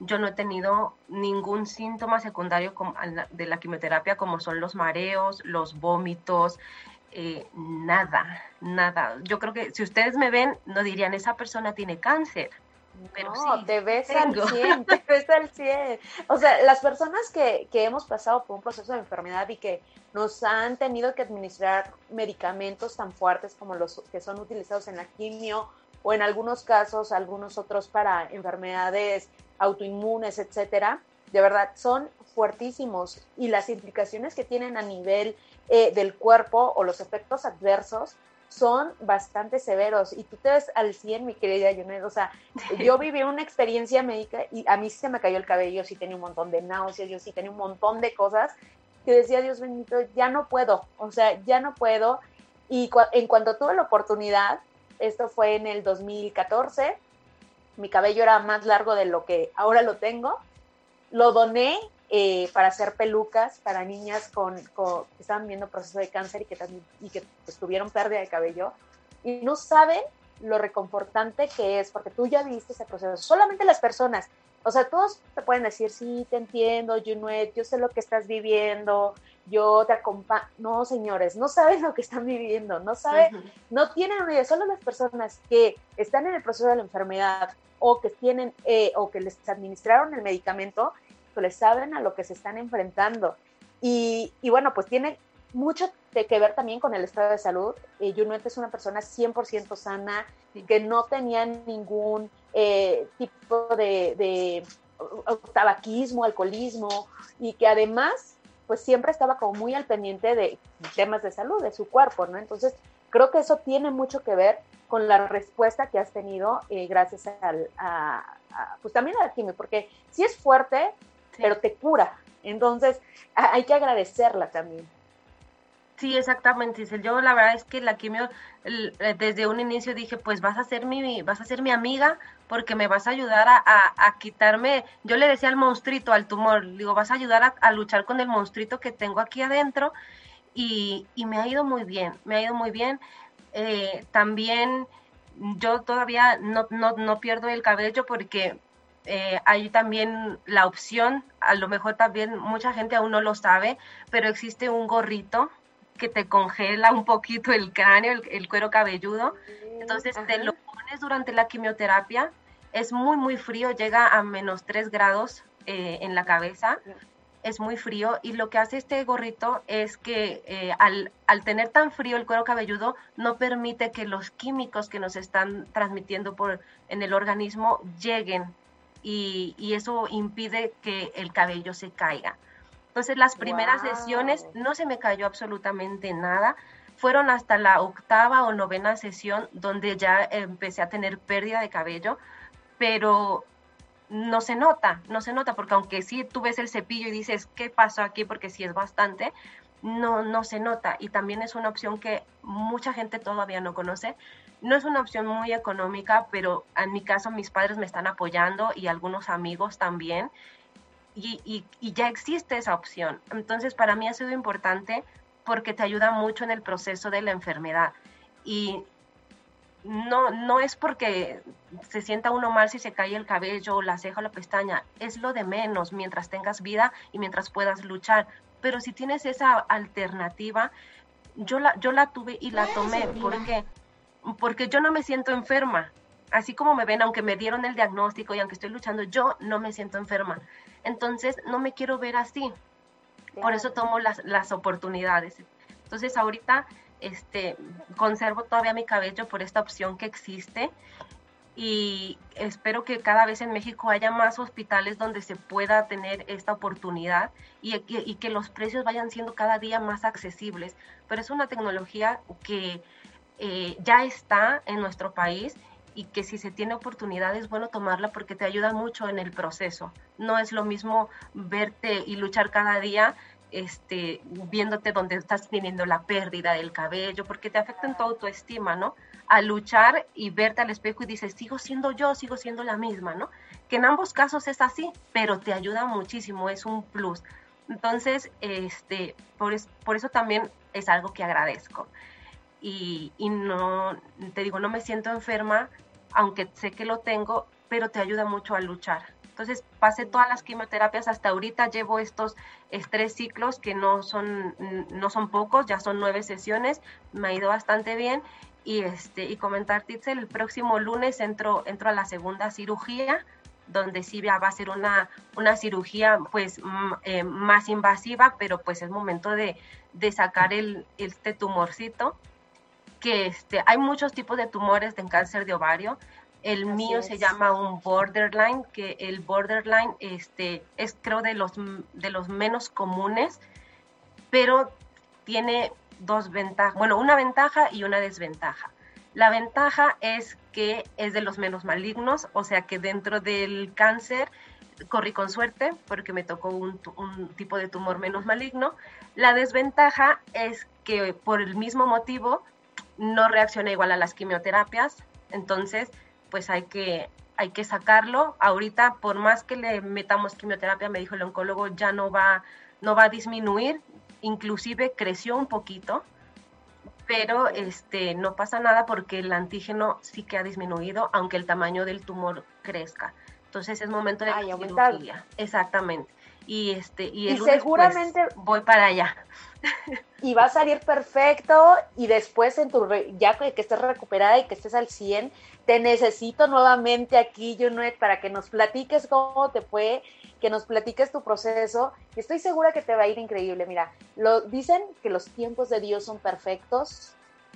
yo no he tenido ningún síntoma secundario de la quimioterapia como son los mareos, los vómitos, eh, nada, nada. Yo creo que si ustedes me ven, no dirían, esa persona tiene cáncer. Pero no, sí, te ves al 100, te ves al 100. O sea, las personas que, que hemos pasado por un proceso de enfermedad y que nos han tenido que administrar medicamentos tan fuertes como los que son utilizados en la quimio o en algunos casos algunos otros para enfermedades autoinmunes, etcétera, de verdad son fuertísimos. Y las implicaciones que tienen a nivel eh, del cuerpo o los efectos adversos son bastante severos. Y tú te ves al 100, mi querida Junet, o sea, yo viví una experiencia médica y a mí sí se me cayó el cabello, sí tenía un montón de náuseas, yo sí tenía un montón de cosas que decía, Dios bendito, ya no puedo, o sea, ya no puedo. Y en cuanto tuve la oportunidad, esto fue en el 2014. Mi cabello era más largo de lo que ahora lo tengo. Lo doné eh, para hacer pelucas para niñas con, que estaban viendo proceso de cáncer y que, también, y que pues, tuvieron pérdida de cabello. Y no saben lo reconfortante que es, porque tú ya viste ese proceso. Solamente las personas, o sea, todos te pueden decir, sí, te entiendo, Junuet, yo sé lo que estás viviendo, yo te acompaño. No, señores, no saben lo que están viviendo, no saben, no tienen una idea. Solo las personas que están en el proceso de la enfermedad o que tienen eh, o que les administraron el medicamento, pues les saben a lo que se están enfrentando. Y, y bueno, pues tiene mucho de que ver también con el estado de salud. Eh, Junuet es una persona 100% sana, que no tenía ningún eh, tipo de, de tabaquismo, alcoholismo, y que además pues siempre estaba como muy al pendiente de temas de salud, de su cuerpo, ¿no? Entonces, creo que eso tiene mucho que ver con la respuesta que has tenido eh, gracias al, a, pues también a la quimio, porque sí es fuerte, pero te cura. Entonces, hay que agradecerla también. Sí, exactamente, Yo la verdad es que la quimio, eh, desde un inicio dije, pues vas a ser mi, vas a ser mi amiga porque me vas a ayudar a, quitarme, yo le decía al monstruito, al tumor, digo, vas a ayudar a, luchar con el monstruito que tengo aquí adentro y, me ha ido muy bien, me ha ido muy bien. Eh, también yo todavía no, no, pierdo el cabello porque eh, hay también la opción, a lo mejor también mucha gente aún no lo sabe, pero existe un gorrito que te congela un poquito el cráneo, el, cuero cabelludo. Entonces te lo pones durante la quimioterapia. Es muy, muy frío, llega a menos 3 grados eh, en la cabeza. Es muy frío y lo que hace este gorrito es que eh, al, al, tener tan frío el cuero cabelludo no permite que los químicos que nos están transmitiendo por, en el organismo lleguen y, y eso impide que el cabello se caiga. Entonces las primeras sesiones no se me cayó absolutamente nada. Fueron hasta la octava o novena sesión donde ya empecé a tener pérdida de cabello, pero no se nota, no se nota, porque aunque sí tú ves el cepillo y dices, ¿qué pasó aquí? Porque sí es bastante, no, no se nota. Y también es una opción que mucha gente todavía no conoce. No es una opción muy económica, pero en mi caso mis padres me están apoyando y algunos amigos también y, ya existe esa opción. Entonces, para mí ha sido importante porque te ayuda mucho en el proceso de la enfermedad. Y no, no es porque se sienta uno mal si se cae el cabello, la ceja o la pestaña, es lo de menos mientras tengas vida y mientras puedas luchar. Pero si tienes esa alternativa, yo la, yo la tuve y la tomé. ¿Por qué? Porque yo no me siento enferma. Así como me ven, aunque me dieron el diagnóstico y aunque estoy luchando, yo no me siento enferma. Entonces, no me quiero ver así. Por eso tomo las, las oportunidades. Entonces, ahorita este, conservo todavía mi cabello por esta opción que existe y espero que cada vez en México haya más hospitales donde se pueda tener esta oportunidad y, que los precios vayan siendo cada día más accesibles. Pero es una tecnología que eh, ya está en nuestro país y que si se tiene oportunidad es bueno tomarla porque te ayuda mucho en el proceso. No es lo mismo verte y luchar cada día este, viéndote donde estás teniendo la pérdida del cabello, porque te afecta en tu autoestima, ¿no? A luchar y verte al espejo y dices, sigo siendo yo, sigo siendo la misma, ¿no? Que en ambos casos es así, pero te ayuda muchísimo, es un plus. Entonces, este, por, por eso también es algo que agradezco. Y, y no, te digo, no me siento enferma, aunque sé que lo tengo, pero te ayuda mucho a luchar. Entonces pasé todas las quimioterapias hasta ahorita, llevo estos tres ciclos que no son, no son pocos, ya son nueve sesiones, me ha ido bastante bien. Y, este, y comentar, Titzel, el próximo lunes entro, entro a la segunda cirugía, donde sí va a ser una, una cirugía pues eh, más invasiva, pero pues es momento de, de sacar el, este tumorcito, que este, hay muchos tipos de tumores de cáncer de ovario, el mío se llama un borderline, que el borderline este, es creo de los, de los menos comunes, pero tiene dos ventajas, bueno, una ventaja y una desventaja. La ventaja es que es de los menos malignos, o sea que dentro del cáncer corrí con suerte porque me tocó un, un, tipo de tumor menos maligno. La desventaja es que por el mismo motivo no reacciona igual a las quimioterapias, entonces pues hay que, hay que sacarlo. Ahorita, por más que le metamos quimioterapia, me dijo el oncólogo, ya no va, no va a disminuir, inclusive creció un poquito, pero este, no pasa nada porque el antígeno sí que ha disminuido, aunque el tamaño del tumor crezca. Entonces es momento de Ay, cirugía. Exactamente. Y este y, el pues, seguramente voy para allá. Y va a salir perfecto y después en tu ya que estés recuperada y que estés al 100, te necesito nuevamente aquí, Junet, para que nos platiques cómo te fue, que nos platiques tu proceso. Y estoy segura que te va a ir increíble. Mira, lo, dicen que los tiempos de Dios son perfectos,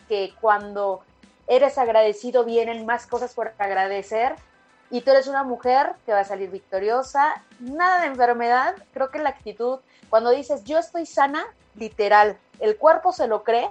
que cuando eres agradecido vienen más cosas por agradecer. Y tú eres una mujer que va a salir victoriosa, nada de enfermedad. Creo que la actitud, cuando dices yo estoy sana, literal, el cuerpo se lo cree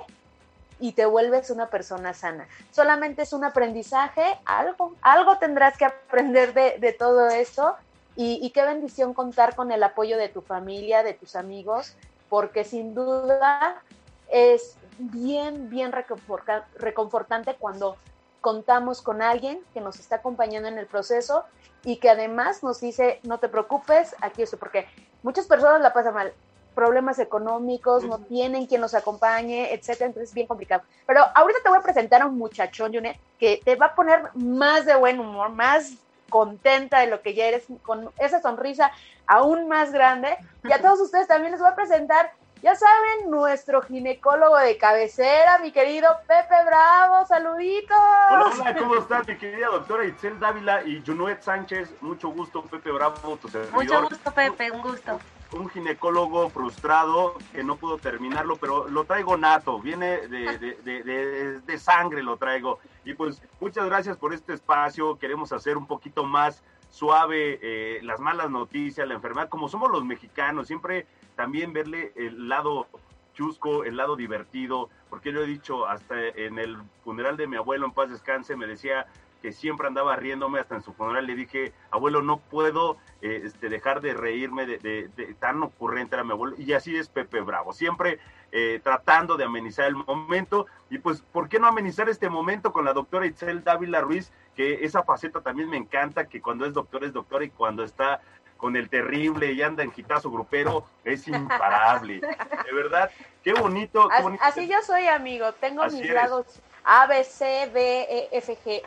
y te vuelves una persona sana. Solamente es un aprendizaje, algo, algo tendrás que aprender de, todo esto y, qué bendición contar con el apoyo de tu familia, de tus amigos, porque sin duda es bien, bien reconfortante cuando contamos con alguien que nos está acompañando en el proceso y que además nos dice, no te preocupes, aquí estoy, porque muchas personas la pasan mal problemas económicos, no tienen quien los acompañe, etcétera, entonces es bien complicado. Pero ahorita te voy a presentar a un muchachón, Junet, que te va a poner más de buen humor, más contenta de lo que ya eres, con esa sonrisa aún más grande. Y a todos ustedes también les voy a presentar, ya saben, nuestro ginecólogo de cabecera, mi querido Pepe Bravo, saluditos. Hola, hola, ¿cómo estás, mi querida doctora Itzel Dávila y Junuet Sánchez? Mucho gusto, Pepe Bravo, tu servidor. Mucho gusto, Pepe, un gusto un ginecólogo frustrado que no pudo terminarlo, pero lo traigo nato, viene de, sangre, lo traigo. Y pues muchas gracias por este espacio, queremos hacer un poquito más suave eh, las malas noticias, la enfermedad, como somos los mexicanos, siempre también verle el lado chusco, el lado divertido, porque yo he dicho hasta en el funeral de mi abuelo en paz descanse, me decía, que siempre andaba riéndome, hasta en su funeral le dije, abuelo, no puedo eh, este, dejar de reírme de, tan ocurrente era mi abuelo, y así es Pepe Bravo, siempre eh, tratando de amenizar el momento, y pues, ¿por qué no amenizar este momento con la doctora Itzel Dávila Ruiz, que esa faceta también me encanta, que cuando es doctor es doctora y cuando está con el terrible y anda en gitazo grupero, es imparable. De verdad, qué bonito. Así, yo soy, amigo, tengo mis lados A, B, C, D, E, F, G.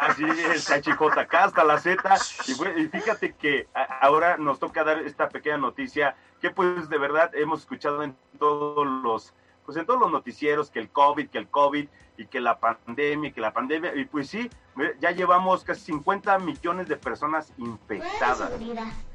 Así es, H, hasta la Z. Y, y fíjate que ahora nos toca dar esta pequeña noticia que pues de verdad hemos escuchado en todos los pues en todos los noticieros que el COVID, que el COVID y que la pandemia, que la pandemia, y pues sí, ya llevamos casi 50 millones de personas infectadas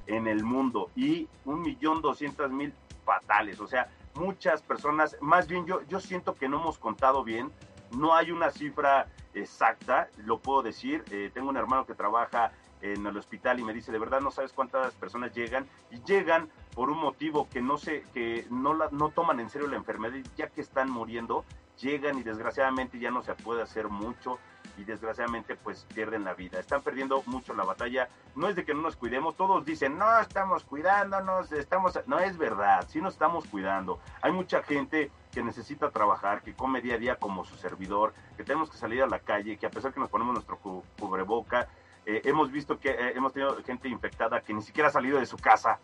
en el mundo y un millón doscientas mil fatales, o sea, muchas personas, más bien yo, yo siento que no hemos contado bien, no hay una cifra exacta, lo puedo decir, eh, tengo un hermano que trabaja en el hospital y me dice, de verdad no sabes cuántas personas llegan y llegan por un motivo que no se, que no la, no toman en serio la enfermedad, ya que están muriendo, llegan y desgraciadamente ya no se puede hacer mucho y desgraciadamente pues pierden la vida. Están perdiendo mucho la batalla. No es de que no nos cuidemos, todos dicen, no estamos cuidándonos, estamos... No es verdad, sí nos estamos cuidando. Hay mucha gente que necesita trabajar, que come día a día como su servidor, que tenemos que salir a la calle, que a pesar que nos ponemos nuestro cubreboca, eh, hemos visto que eh, hemos tenido gente infectada que ni siquiera ha salido de su casa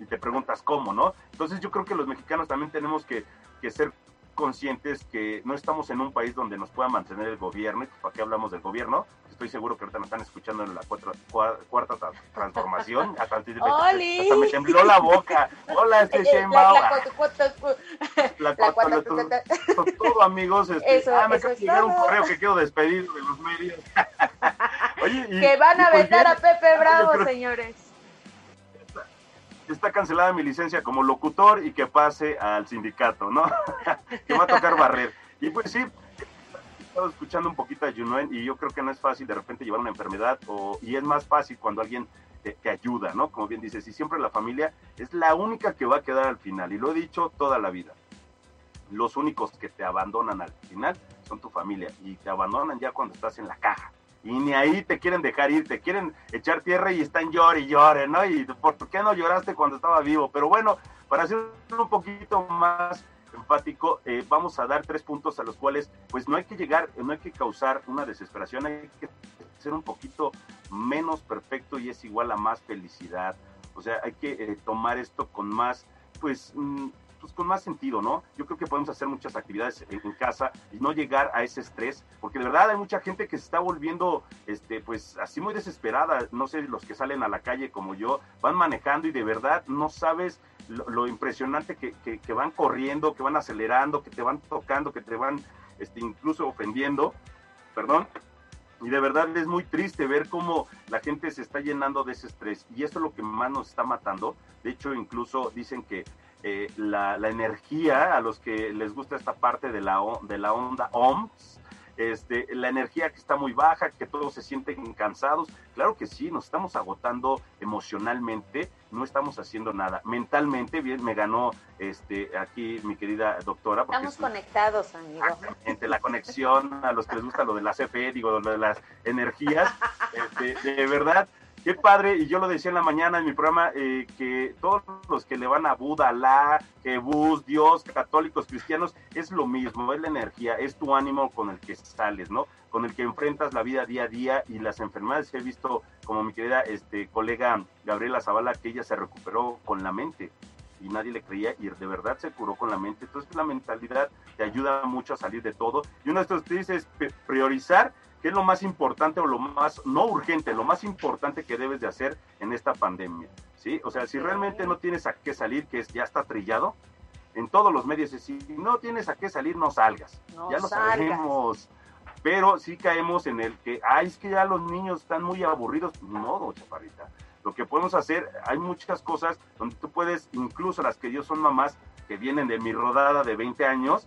y te preguntas cómo, ¿no? Entonces yo creo que los mexicanos también tenemos que, que ser conscientes que no estamos en un país donde nos pueda mantener el gobierno, y para qué hablamos del gobierno, estoy seguro que ahorita nos están escuchando en la cuarta, transformación, hasta, hasta, me tembló la boca, hola este Sheinbaum, la, cuarta, todo amigos, este, ah, me acaba de llegar un correo que quiero despedir de los medios. que van a pues vetar a Pepe Bravo, señores está cancelada mi licencia como locutor y que pase al sindicato, ¿no? que va a tocar barrer. Y pues sí, he estado escuchando un poquito a Junuen y yo creo que no es fácil de repente llevar una enfermedad o, y es más fácil cuando alguien te, ayuda, ¿no? Como bien dices, y siempre la familia es la única que va a quedar al final y lo he dicho toda la vida. Los únicos que te abandonan al final son tu familia y te abandonan ya cuando estás en la caja y ni ahí te quieren dejar ir, te quieren echar tierra y están llore y llore, ¿no? Y ¿por qué no lloraste cuando estaba vivo? Pero bueno, para hacer un poquito más enfático, eh, vamos a dar tres puntos a los cuales pues no hay que llegar, no hay que causar una desesperación, hay que ser un poquito menos perfecto y es igual a más felicidad. O sea, hay que eh, tomar esto con más, pues, mm, pues, con más sentido, ¿no? Yo creo que podemos hacer muchas actividades en, casa y no llegar a ese estrés, porque de verdad hay mucha gente que se está volviendo, este, pues así muy desesperada, no sé, los que salen a la calle como yo, van manejando y de verdad no sabes lo, impresionante que, que, van corriendo, que van acelerando, que te van tocando, que te van este, incluso ofendiendo, perdón, y de verdad es muy triste ver cómo la gente se está llenando de ese estrés. Y esto es lo que más nos está matando. De hecho, incluso dicen que eh, la, energía, a los que les gusta esta parte de la, de la onda OMS, este, la energía que está muy baja, que todos se sienten cansados. Claro que sí, nos estamos agotando emocionalmente, no estamos haciendo nada. Mentalmente, bien, me ganó este, aquí mi querida doctora. estamos conectados, amigo. Entre la conexión, a los que les gusta lo de la CFE, digo, lo de las energías, este, de verdad, Qué padre, y yo lo decía en la mañana en mi programa, eh, que todos los que le van a Buda, Alá, Jebus, Dios, católicos, cristianos, es lo mismo, es la energía, es tu ánimo con el que sales, ¿no? Con el que enfrentas la vida día a día y las enfermedades he visto, como mi querida este, colega Gabriela Zavala, que ella se recuperó con la mente y nadie le creía y de verdad se curó con la mente. Entonces la mentalidad te ayuda mucho a salir de todo. Y uno de estos tips es priorizar ¿Qué es lo más importante o lo más, no urgente, lo más importante que debes de hacer en esta pandemia? ¿Sí? O sea, si realmente no tienes a qué salir, que es, ya está trillado, en todos los medios, si no tienes a qué salir, no salgas. ya lo sabemos. Pero sí caemos en el que, ay, es que ya los niños están muy aburridos. No, chaparrita. Lo que podemos hacer, hay muchas cosas donde tú puedes, incluso las que yo son mamás, que vienen de mi rodada de 20 años,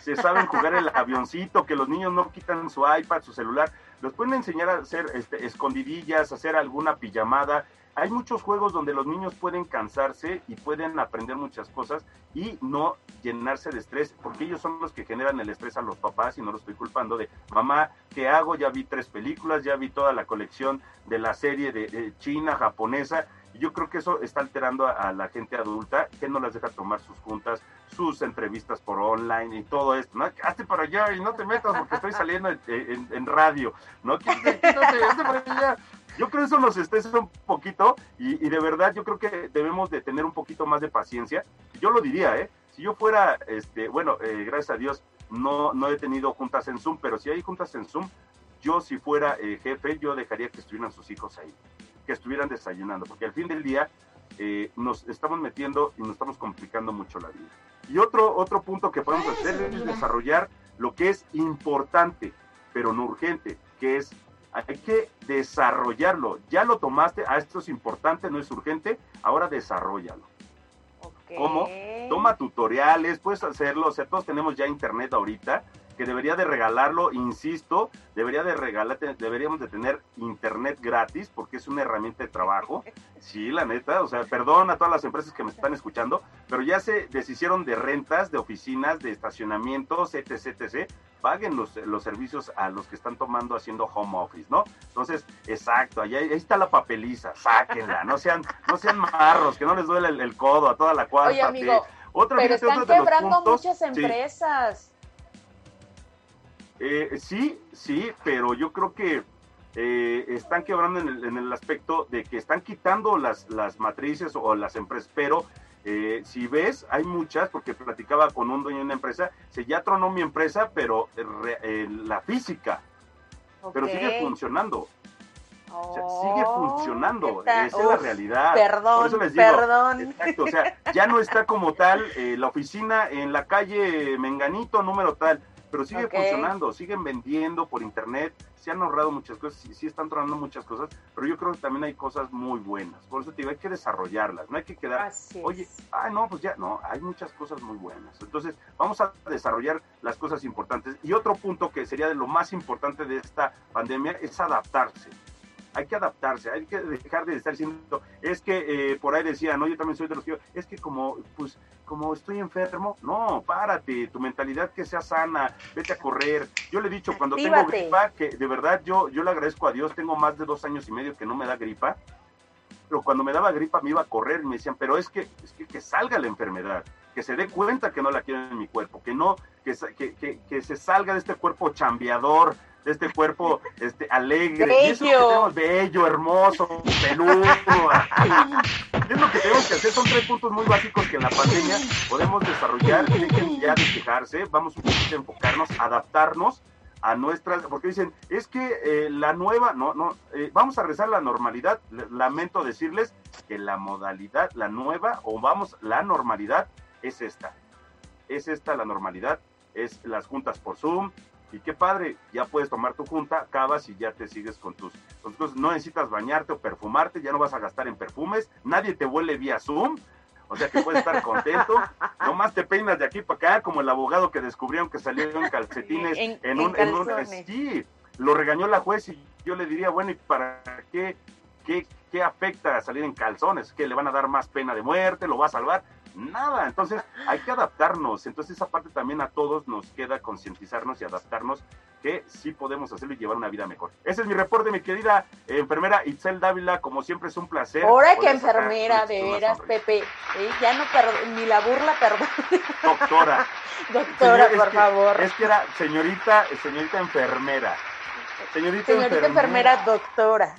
se saben jugar el avioncito, que los niños no quitan su iPad, su celular, los pueden enseñar a hacer este, escondidillas, hacer alguna pijamada. Hay muchos juegos donde los niños pueden cansarse y pueden aprender muchas cosas y no llenarse de estrés, porque ellos son los que generan el estrés a los papás y no los estoy culpando de, mamá, ¿qué hago? Ya vi tres películas, ya vi toda la colección de la serie de, China, japonesa, yo creo que eso está alterando a, la gente adulta que no las deja tomar sus juntas, sus entrevistas por online y todo esto, ¿no? Hazte para allá y no te metas porque estoy saliendo en, radio, ¿no? hazte para allá. yo creo que eso nos estresa un poquito y, de verdad yo creo que debemos de tener un poquito más de paciencia. Yo lo diría, ¿eh? Si yo fuera, este, bueno, eh, gracias a Dios, no, no he tenido juntas en Zoom, pero si hay juntas en Zoom, yo si fuera eh, jefe, yo dejaría que estuvieran sus hijos ahí, que estuvieran desayunando, porque al fin del día eh, nos estamos metiendo y nos estamos complicando mucho la vida. Y otro, otro punto que podemos hacer es desarrollar lo que es importante, pero no urgente, que es hay que desarrollarlo. Ya lo tomaste, a esto es importante, no es urgente, ahora desarrollalo. ¿Cómo? Toma tutoriales, puedes hacerlo, o sea, todos tenemos ya internet ahorita, que debería de regalarlo, insisto, debería de regalar, deberíamos de tener internet gratis porque es una herramienta de trabajo. Sí, la neta, o sea, perdón a todas las empresas que me están escuchando, pero ya se deshicieron de rentas, de oficinas, de estacionamientos, etc, etc. Paguen los, los servicios a los que están tomando haciendo home office, ¿no? Entonces, exacto, ahí, ahí está la papeliza, sáquenla, no sean, no sean marros, que no les duele el, codo a toda la cuadra. Oye, amigo, pero están quebrando muchas empresas. Eh, sí, sí, pero yo creo que eh, están quebrando en el, aspecto de que están quitando las, las matrices o las empresas, pero eh, si ves, hay muchas, porque platicaba con un dueño de una empresa, se ya tronó mi empresa, pero la física, pero sigue funcionando. sigue oh, funcionando, esa es la realidad. Perdón, perdón. Exacto, o sea, ya no está como tal la oficina en la calle Menganito, número tal pero sigue funcionando, siguen vendiendo por internet, se han ahorrado muchas cosas, sí, sí están tronando muchas cosas, pero yo creo que también hay cosas muy buenas. Por eso te digo, hay que desarrollarlas, no hay que quedar, oye, ah, no, pues ya, no, hay muchas cosas muy buenas. Entonces, vamos a desarrollar las cosas importantes. Y otro punto que sería de lo más importante de esta pandemia es adaptarse hay que adaptarse, hay que dejar de estar diciendo, es que eh, por ahí decía, no, yo también soy de los que, es que como, pues, como estoy enfermo, no, párate, tu mentalidad que sea sana, vete a correr. Yo le he dicho, cuando tengo gripa, que de verdad yo, yo le agradezco a Dios, tengo más de dos años y medio que no me da gripa, pero cuando me daba gripa me iba a correr y me decían, pero es que, es que, que salga la enfermedad, que se dé cuenta que no la quiero en mi cuerpo, que no, que, que, que, que se salga de este cuerpo chambeador, de este cuerpo este, alegre. Bello. Y eso que tenemos bello, hermoso, peludo. es lo que tenemos que hacer. Son tres puntos muy básicos que en la pandemia podemos desarrollar. Dejen ya de quejarse. Vamos un poquito a enfocarnos, adaptarnos a nuestras, porque dicen, es que eh, la nueva, no, no, eh, vamos a rezar la normalidad. Lamento decirles que la modalidad, la nueva, o vamos, la normalidad es esta. Es esta la normalidad, es las juntas por Zoom, y qué padre, ya puedes tomar tu junta, acabas y ya te sigues con tus, cosas. No necesitas bañarte o perfumarte, ya no vas a gastar en perfumes, nadie te huele vía Zoom, o sea que puedes estar contento. Nomás te peinas de aquí para acá, como el abogado que descubrieron que salió en calcetines en, un, en, un, Sí, lo regañó la juez y yo le diría, bueno, ¿y para qué, qué, qué afecta salir en calzones? ¿Que le van a dar más pena de muerte? ¿Lo va a salvar? Nada. Entonces hay que adaptarnos. Entonces esa parte también a todos nos queda concientizarnos y adaptarnos que sí podemos hacerlo y llevar una vida mejor. Ese es mi reporte, mi querida enfermera Itzel Dávila. Como siempre es un placer. Ahora que enfermera, de veras, Pepe. ¿eh? ya no, ni la burla, perdón. Doctora. Doctora, por favor. Es que era señorita, señorita enfermera. Señorita, enfermera. doctora.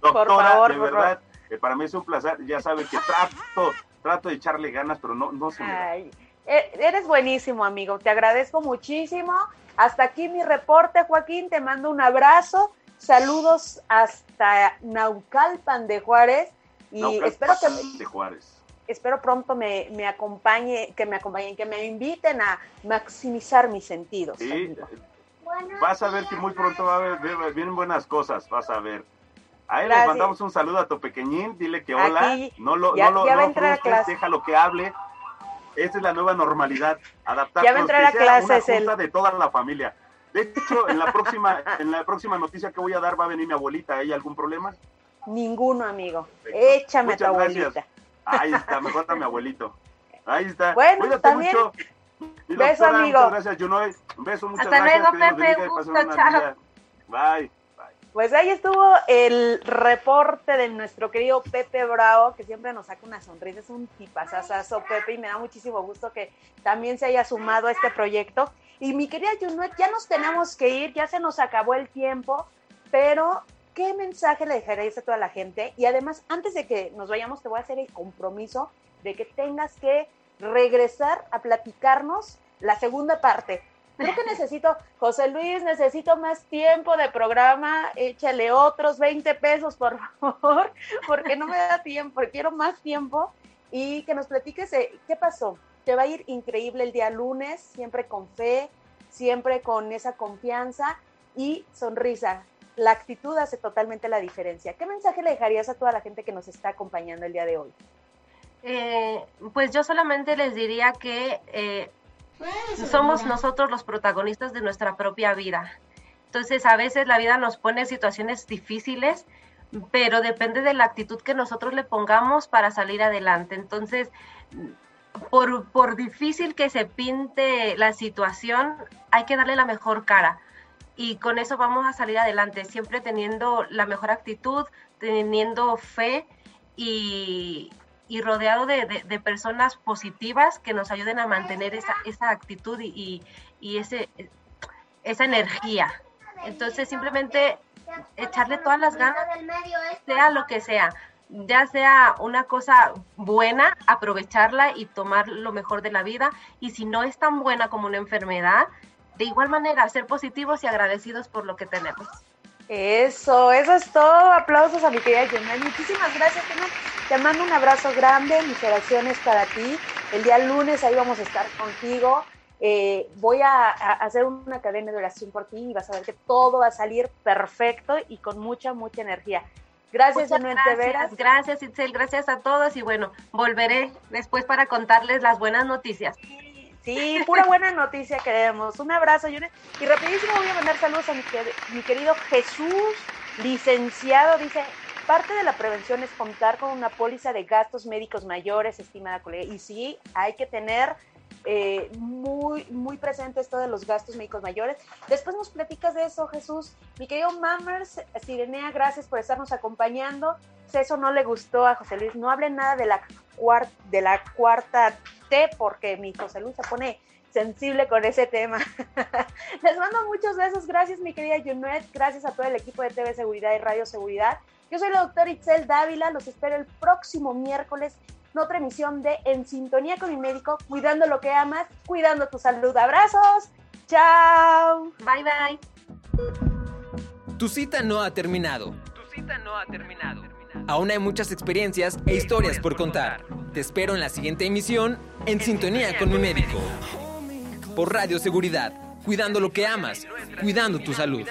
Doctora, por favor, de verdad, eh, para mí es un placer. Ya sabe que trato trato de echarle ganas, pero no, no se me e, Eres buenísimo, amigo. Te agradezco muchísimo. Hasta aquí mi reporte, Joaquín. Te mando un abrazo. Saludos hasta Naucalpan de Juárez. Y espero que de Juárez. Espero pronto me, me, acompañe, que me acompañen, que me inviten a maximizar mis sentidos. Sí, vas a ver que muy pronto va a haber, vienen buenas cosas, vas a ver. Ahí le mandamos un saludo a tu pequeñín, dile que hola, no lo, no lo, no déjalo que hable. Esa es la nueva normalidad, adaptarnos ya va a entrar a clases una de toda la familia. De hecho, en la próxima, en la próxima noticia que voy a dar va a venir mi abuelita. ¿Hay algún problema? Ninguno, amigo. Échame a tu abuelita. Ahí está, mejor a mi abuelito. Ahí está. Bueno, Cuídate también. mucho. beso, amigo. Muchas gracias, Junoy. Un beso, muchas Hasta gracias. Luego, Pepe. Gusto, chao. Bye. Pues ahí estuvo el reporte de nuestro querido Pepe Bravo, que siempre nos saca una sonrisa, es un tipazazazo Pepe, y me da muchísimo gusto que también se haya sumado a este proyecto. Y mi querida Junuet, ya nos tenemos que ir, ya se nos acabó el tiempo, pero ¿qué mensaje le dejarías a toda la gente? Y además, antes de que nos vayamos, te voy a hacer el compromiso de que tengas que regresar a platicarnos la segunda parte. Creo que necesito, José Luis, necesito más tiempo de programa, échale otros 20 pesos, por favor, porque no me da tiempo, quiero más tiempo y que nos platiques qué pasó. Te va a ir increíble el día lunes, siempre con fe, siempre con esa confianza y sonrisa. La actitud hace totalmente la diferencia. ¿Qué mensaje le dejarías a toda la gente que nos está acompañando el día de hoy? Eh, pues yo solamente les diría que eh, somos nosotros los protagonistas de nuestra propia vida. Entonces, a veces la vida nos pone situaciones difíciles, pero depende de la actitud que nosotros le pongamos para salir adelante. Entonces, por, por difícil que se pinte la situación, hay que darle la mejor cara. Y con eso vamos a salir adelante, siempre teniendo la mejor actitud, teniendo fe y, y rodeado de, de, personas positivas que nos ayuden a mantener esa, esa actitud y, y, ese, esa energía. Entonces simplemente echarle todas las ganas, sea lo que sea, ya sea una cosa buena, aprovecharla y tomar lo mejor de la vida, y si no es tan buena como una enfermedad, de igual manera ser positivos y agradecidos por lo que tenemos. Eso, eso es todo. Aplausos a mi querida Jenny. Muchísimas gracias, Te mando un abrazo grande, mis oraciones para ti. El día lunes ahí vamos a estar contigo. Eh, voy a, hacer una cadena de oración por ti y vas a ver que todo va a salir perfecto y con mucha, mucha energía. Gracias, de veras. Gracias, Itzel. Gracias a todos y bueno, volveré después para contarles las buenas noticias. Sí, pura buena noticia queremos. Un abrazo, Yune. Y rapidísimo voy a mandar saludos a mi, querido Jesús, licenciado. Dice, parte de la prevención es contar con una póliza de gastos médicos mayores, estimada colega. Y sí, hay que tener eh, muy, muy presente esto de los gastos médicos mayores. Después nos platicas de eso, Jesús. Mi querido Mammers, Sirenea, gracias por estarnos acompañando. Eso no le gustó a José Luis. No hable nada de la, de la cuarta porque mi José Luis se pone sensible con ese tema. Les mando muchos besos. Gracias, mi querida Junet. Gracias a todo el equipo de TV Seguridad y Radio Seguridad. Yo soy la doctora Itzel Dávila. Los espero el próximo miércoles en otra emisión de En Sintonía con mi médico, cuidando lo que amas, cuidando tu salud. Abrazos. Chao. Bye, bye. Tu cita no ha terminado. Tu cita no ha terminado. Aún hay muchas experiencias e historias por contar. Te espero en la siguiente emisión en sintonía con mi médico. Por Radio Seguridad, cuidando lo que amas, cuidando tu salud.